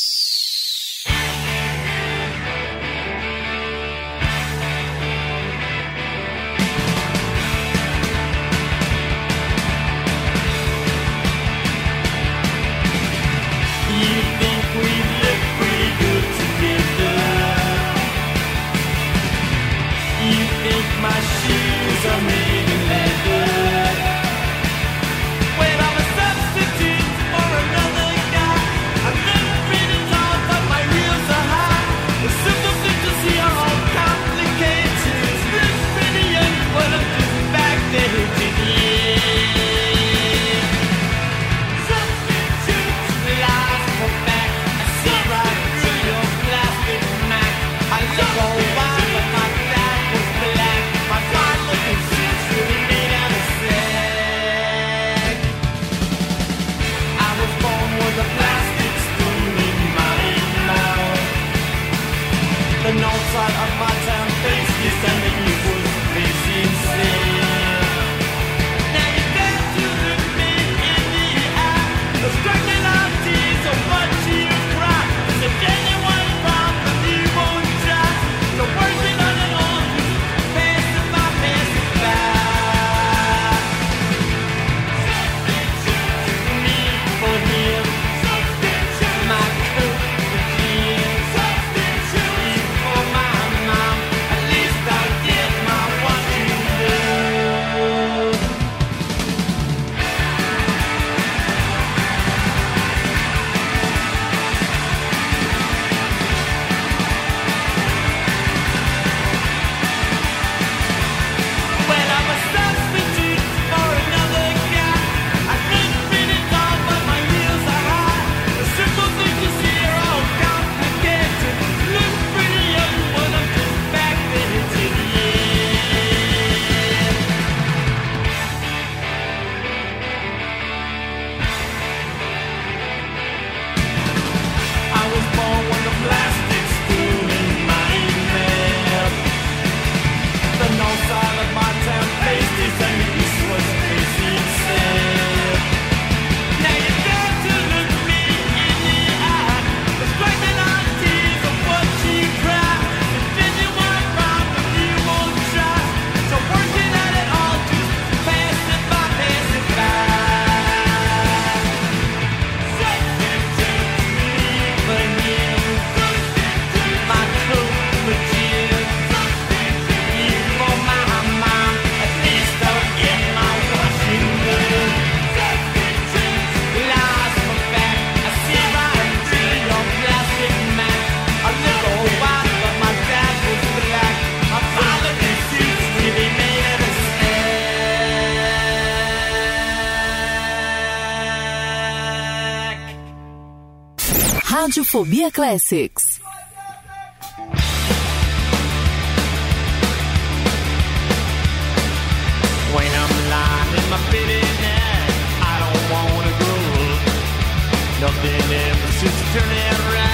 Radiofobia Classics. When I'm lying in my bitterness, I don't wanna rule. Nothing ever seems to turn it right.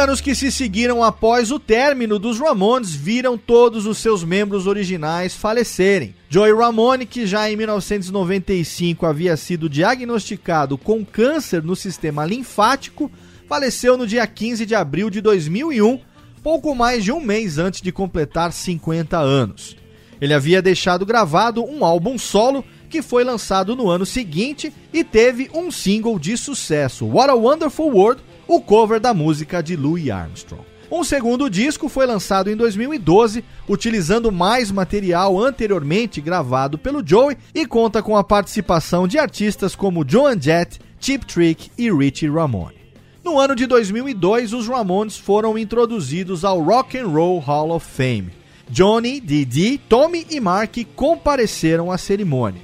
anos que se seguiram após o término dos Ramones viram todos os seus membros originais falecerem. Joey Ramone, que já em 1995 havia sido diagnosticado com câncer no sistema linfático, faleceu no dia 15 de abril de 2001, pouco mais de um mês antes de completar 50 anos. Ele havia deixado gravado um álbum solo que foi lançado no ano seguinte e teve um single de sucesso, What a Wonderful World, o cover da música de Louis Armstrong. Um segundo disco foi lançado em 2012, utilizando mais material anteriormente gravado pelo Joey e conta com a participação de artistas como Joan Jett, Cheap Trick e Richie Ramone. No ano de 2002, os Ramones foram introduzidos ao Rock and Roll Hall of Fame. Johnny, Didi, Tommy e Mark compareceram à cerimônia.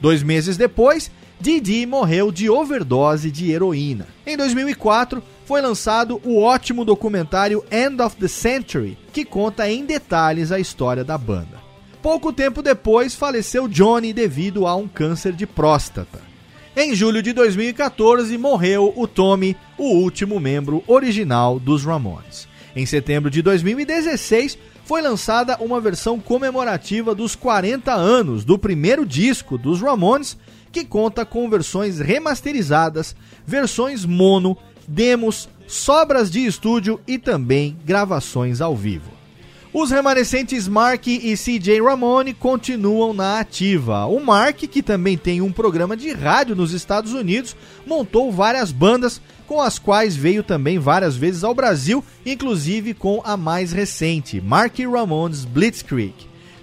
Dois meses depois, Didi morreu de overdose de heroína. Em 2004, foi lançado o ótimo documentário End of the Century, que conta em detalhes a história da banda. Pouco tempo depois, faleceu Johnny devido a um câncer de próstata. Em julho de 2014, morreu o Tommy, o último membro original dos Ramones. Em setembro de 2016, foi lançada uma versão comemorativa dos 40 anos do primeiro disco dos Ramones, que conta com versões remasterizadas, versões mono, demos, sobras de estúdio e também gravações ao vivo. Os remanescentes Mark e CJ Ramone continuam na ativa. O Mark, que também tem um programa de rádio nos Estados Unidos, montou várias bandas com as quais veio também várias vezes ao Brasil, inclusive com a mais recente, Mark Ramones Blitzkrieg.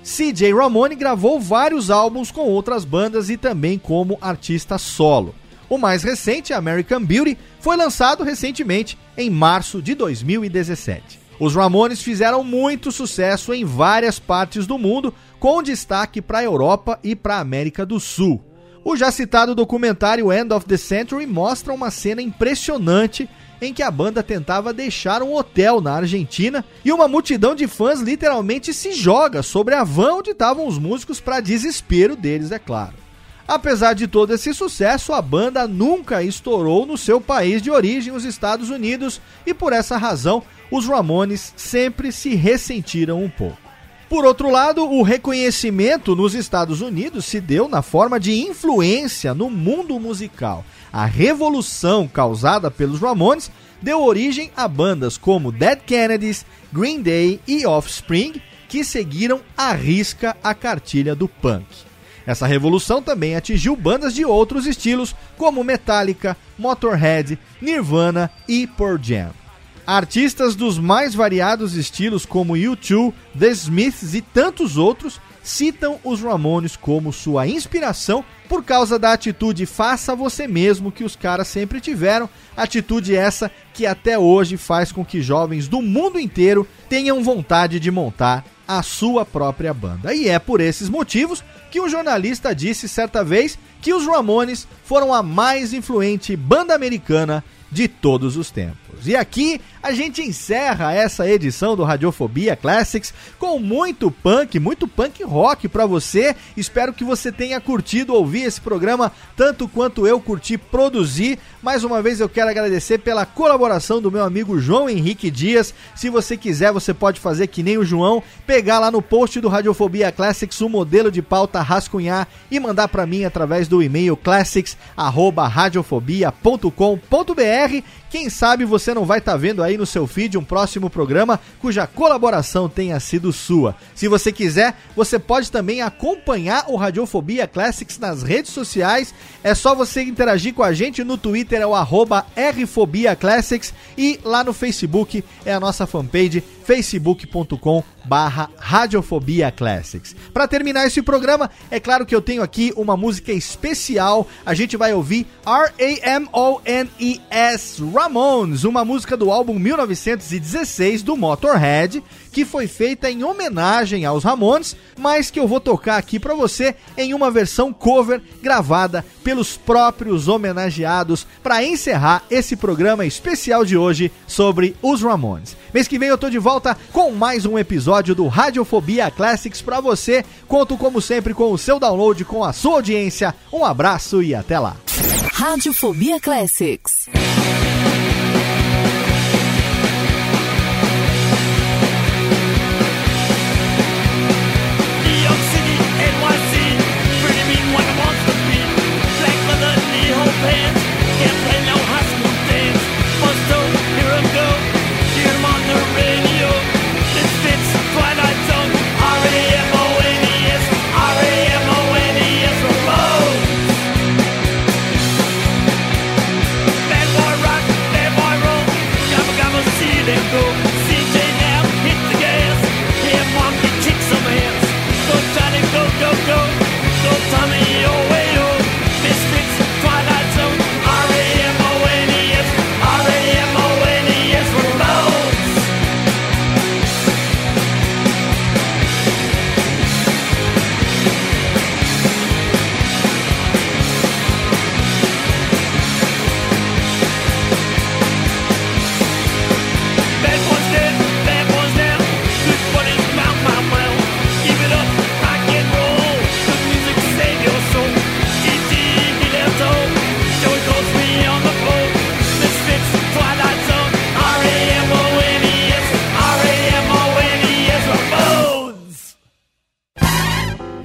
CJ Ramone gravou vários álbuns com outras bandas e também como artista solo. O mais recente, American Beauty, foi lançado recentemente, em março de 2017. Os Ramones fizeram muito sucesso em várias partes do mundo, com destaque para a Europa e para a América do Sul. O já citado documentário End of the Century mostra uma cena impressionante em que a banda tentava deixar um hotel na Argentina e uma multidão de fãs literalmente se joga sobre a van onde estavam os músicos para desespero deles, é claro. Apesar de todo esse sucesso, a banda nunca estourou no seu país de origem, os Estados Unidos, e por essa razão os Ramones sempre se ressentiram um pouco. Por outro lado, o reconhecimento nos Estados Unidos se deu na forma de influência no mundo musical. A revolução causada pelos Ramones deu origem a bandas como Dead Kennedys, Green Day e Offspring, que seguiram à risca a cartilha do punk. Essa revolução também atingiu bandas de outros estilos, como Metallica, Motorhead, Nirvana e Pearl Jam. Artistas dos mais variados estilos, como U2, The Smiths e tantos outros, citam os Ramones como sua inspiração por causa da atitude faça você mesmo que os caras sempre tiveram, atitude essa que até hoje faz com que jovens do mundo inteiro tenham vontade de montar a sua própria banda. E é por esses motivos que um jornalista disse certa vez que os Ramones foram a mais influente banda americana de todos os tempos. E aqui a gente encerra essa edição do Radiofobia Classics com muito punk, muito punk rock para você. Espero que você tenha curtido ouvir esse programa tanto quanto eu curti produzir. Mais uma vez eu quero agradecer pela colaboração do meu amigo João Henrique Dias. Se você quiser, você pode fazer que nem o João, pegar lá no post do Radiofobia Classics o modelo de pauta rascunhar e mandar para mim através do e-mail classics@radiofobia.com.br. Quem sabe você não vai estar tá vendo aí no seu feed um próximo programa cuja colaboração tenha sido sua. Se você quiser, você pode também acompanhar o Radiofobia Classics nas redes sociais. É só você interagir com a gente no Twitter, é o arroba Rfobia Classics e lá no Facebook é a nossa fanpage facebook.com barra Radiofobia Classics. Para terminar esse programa, é claro que eu tenho aqui uma música especial. A gente vai ouvir R-A-M-O-N-E-S Ramones, uma música do álbum 1916 do Motorhead, que foi feita em homenagem aos Ramones, mas que eu vou tocar aqui para você em uma versão cover gravada pelos próprios homenageados para encerrar esse programa especial de hoje sobre os Ramones. Mês que vem eu tô de volta com mais um episódio do Radiofobia Classics para você. Conto como sempre com o seu download, com a sua audiência. Um abraço e até lá. Radiofobia Classics.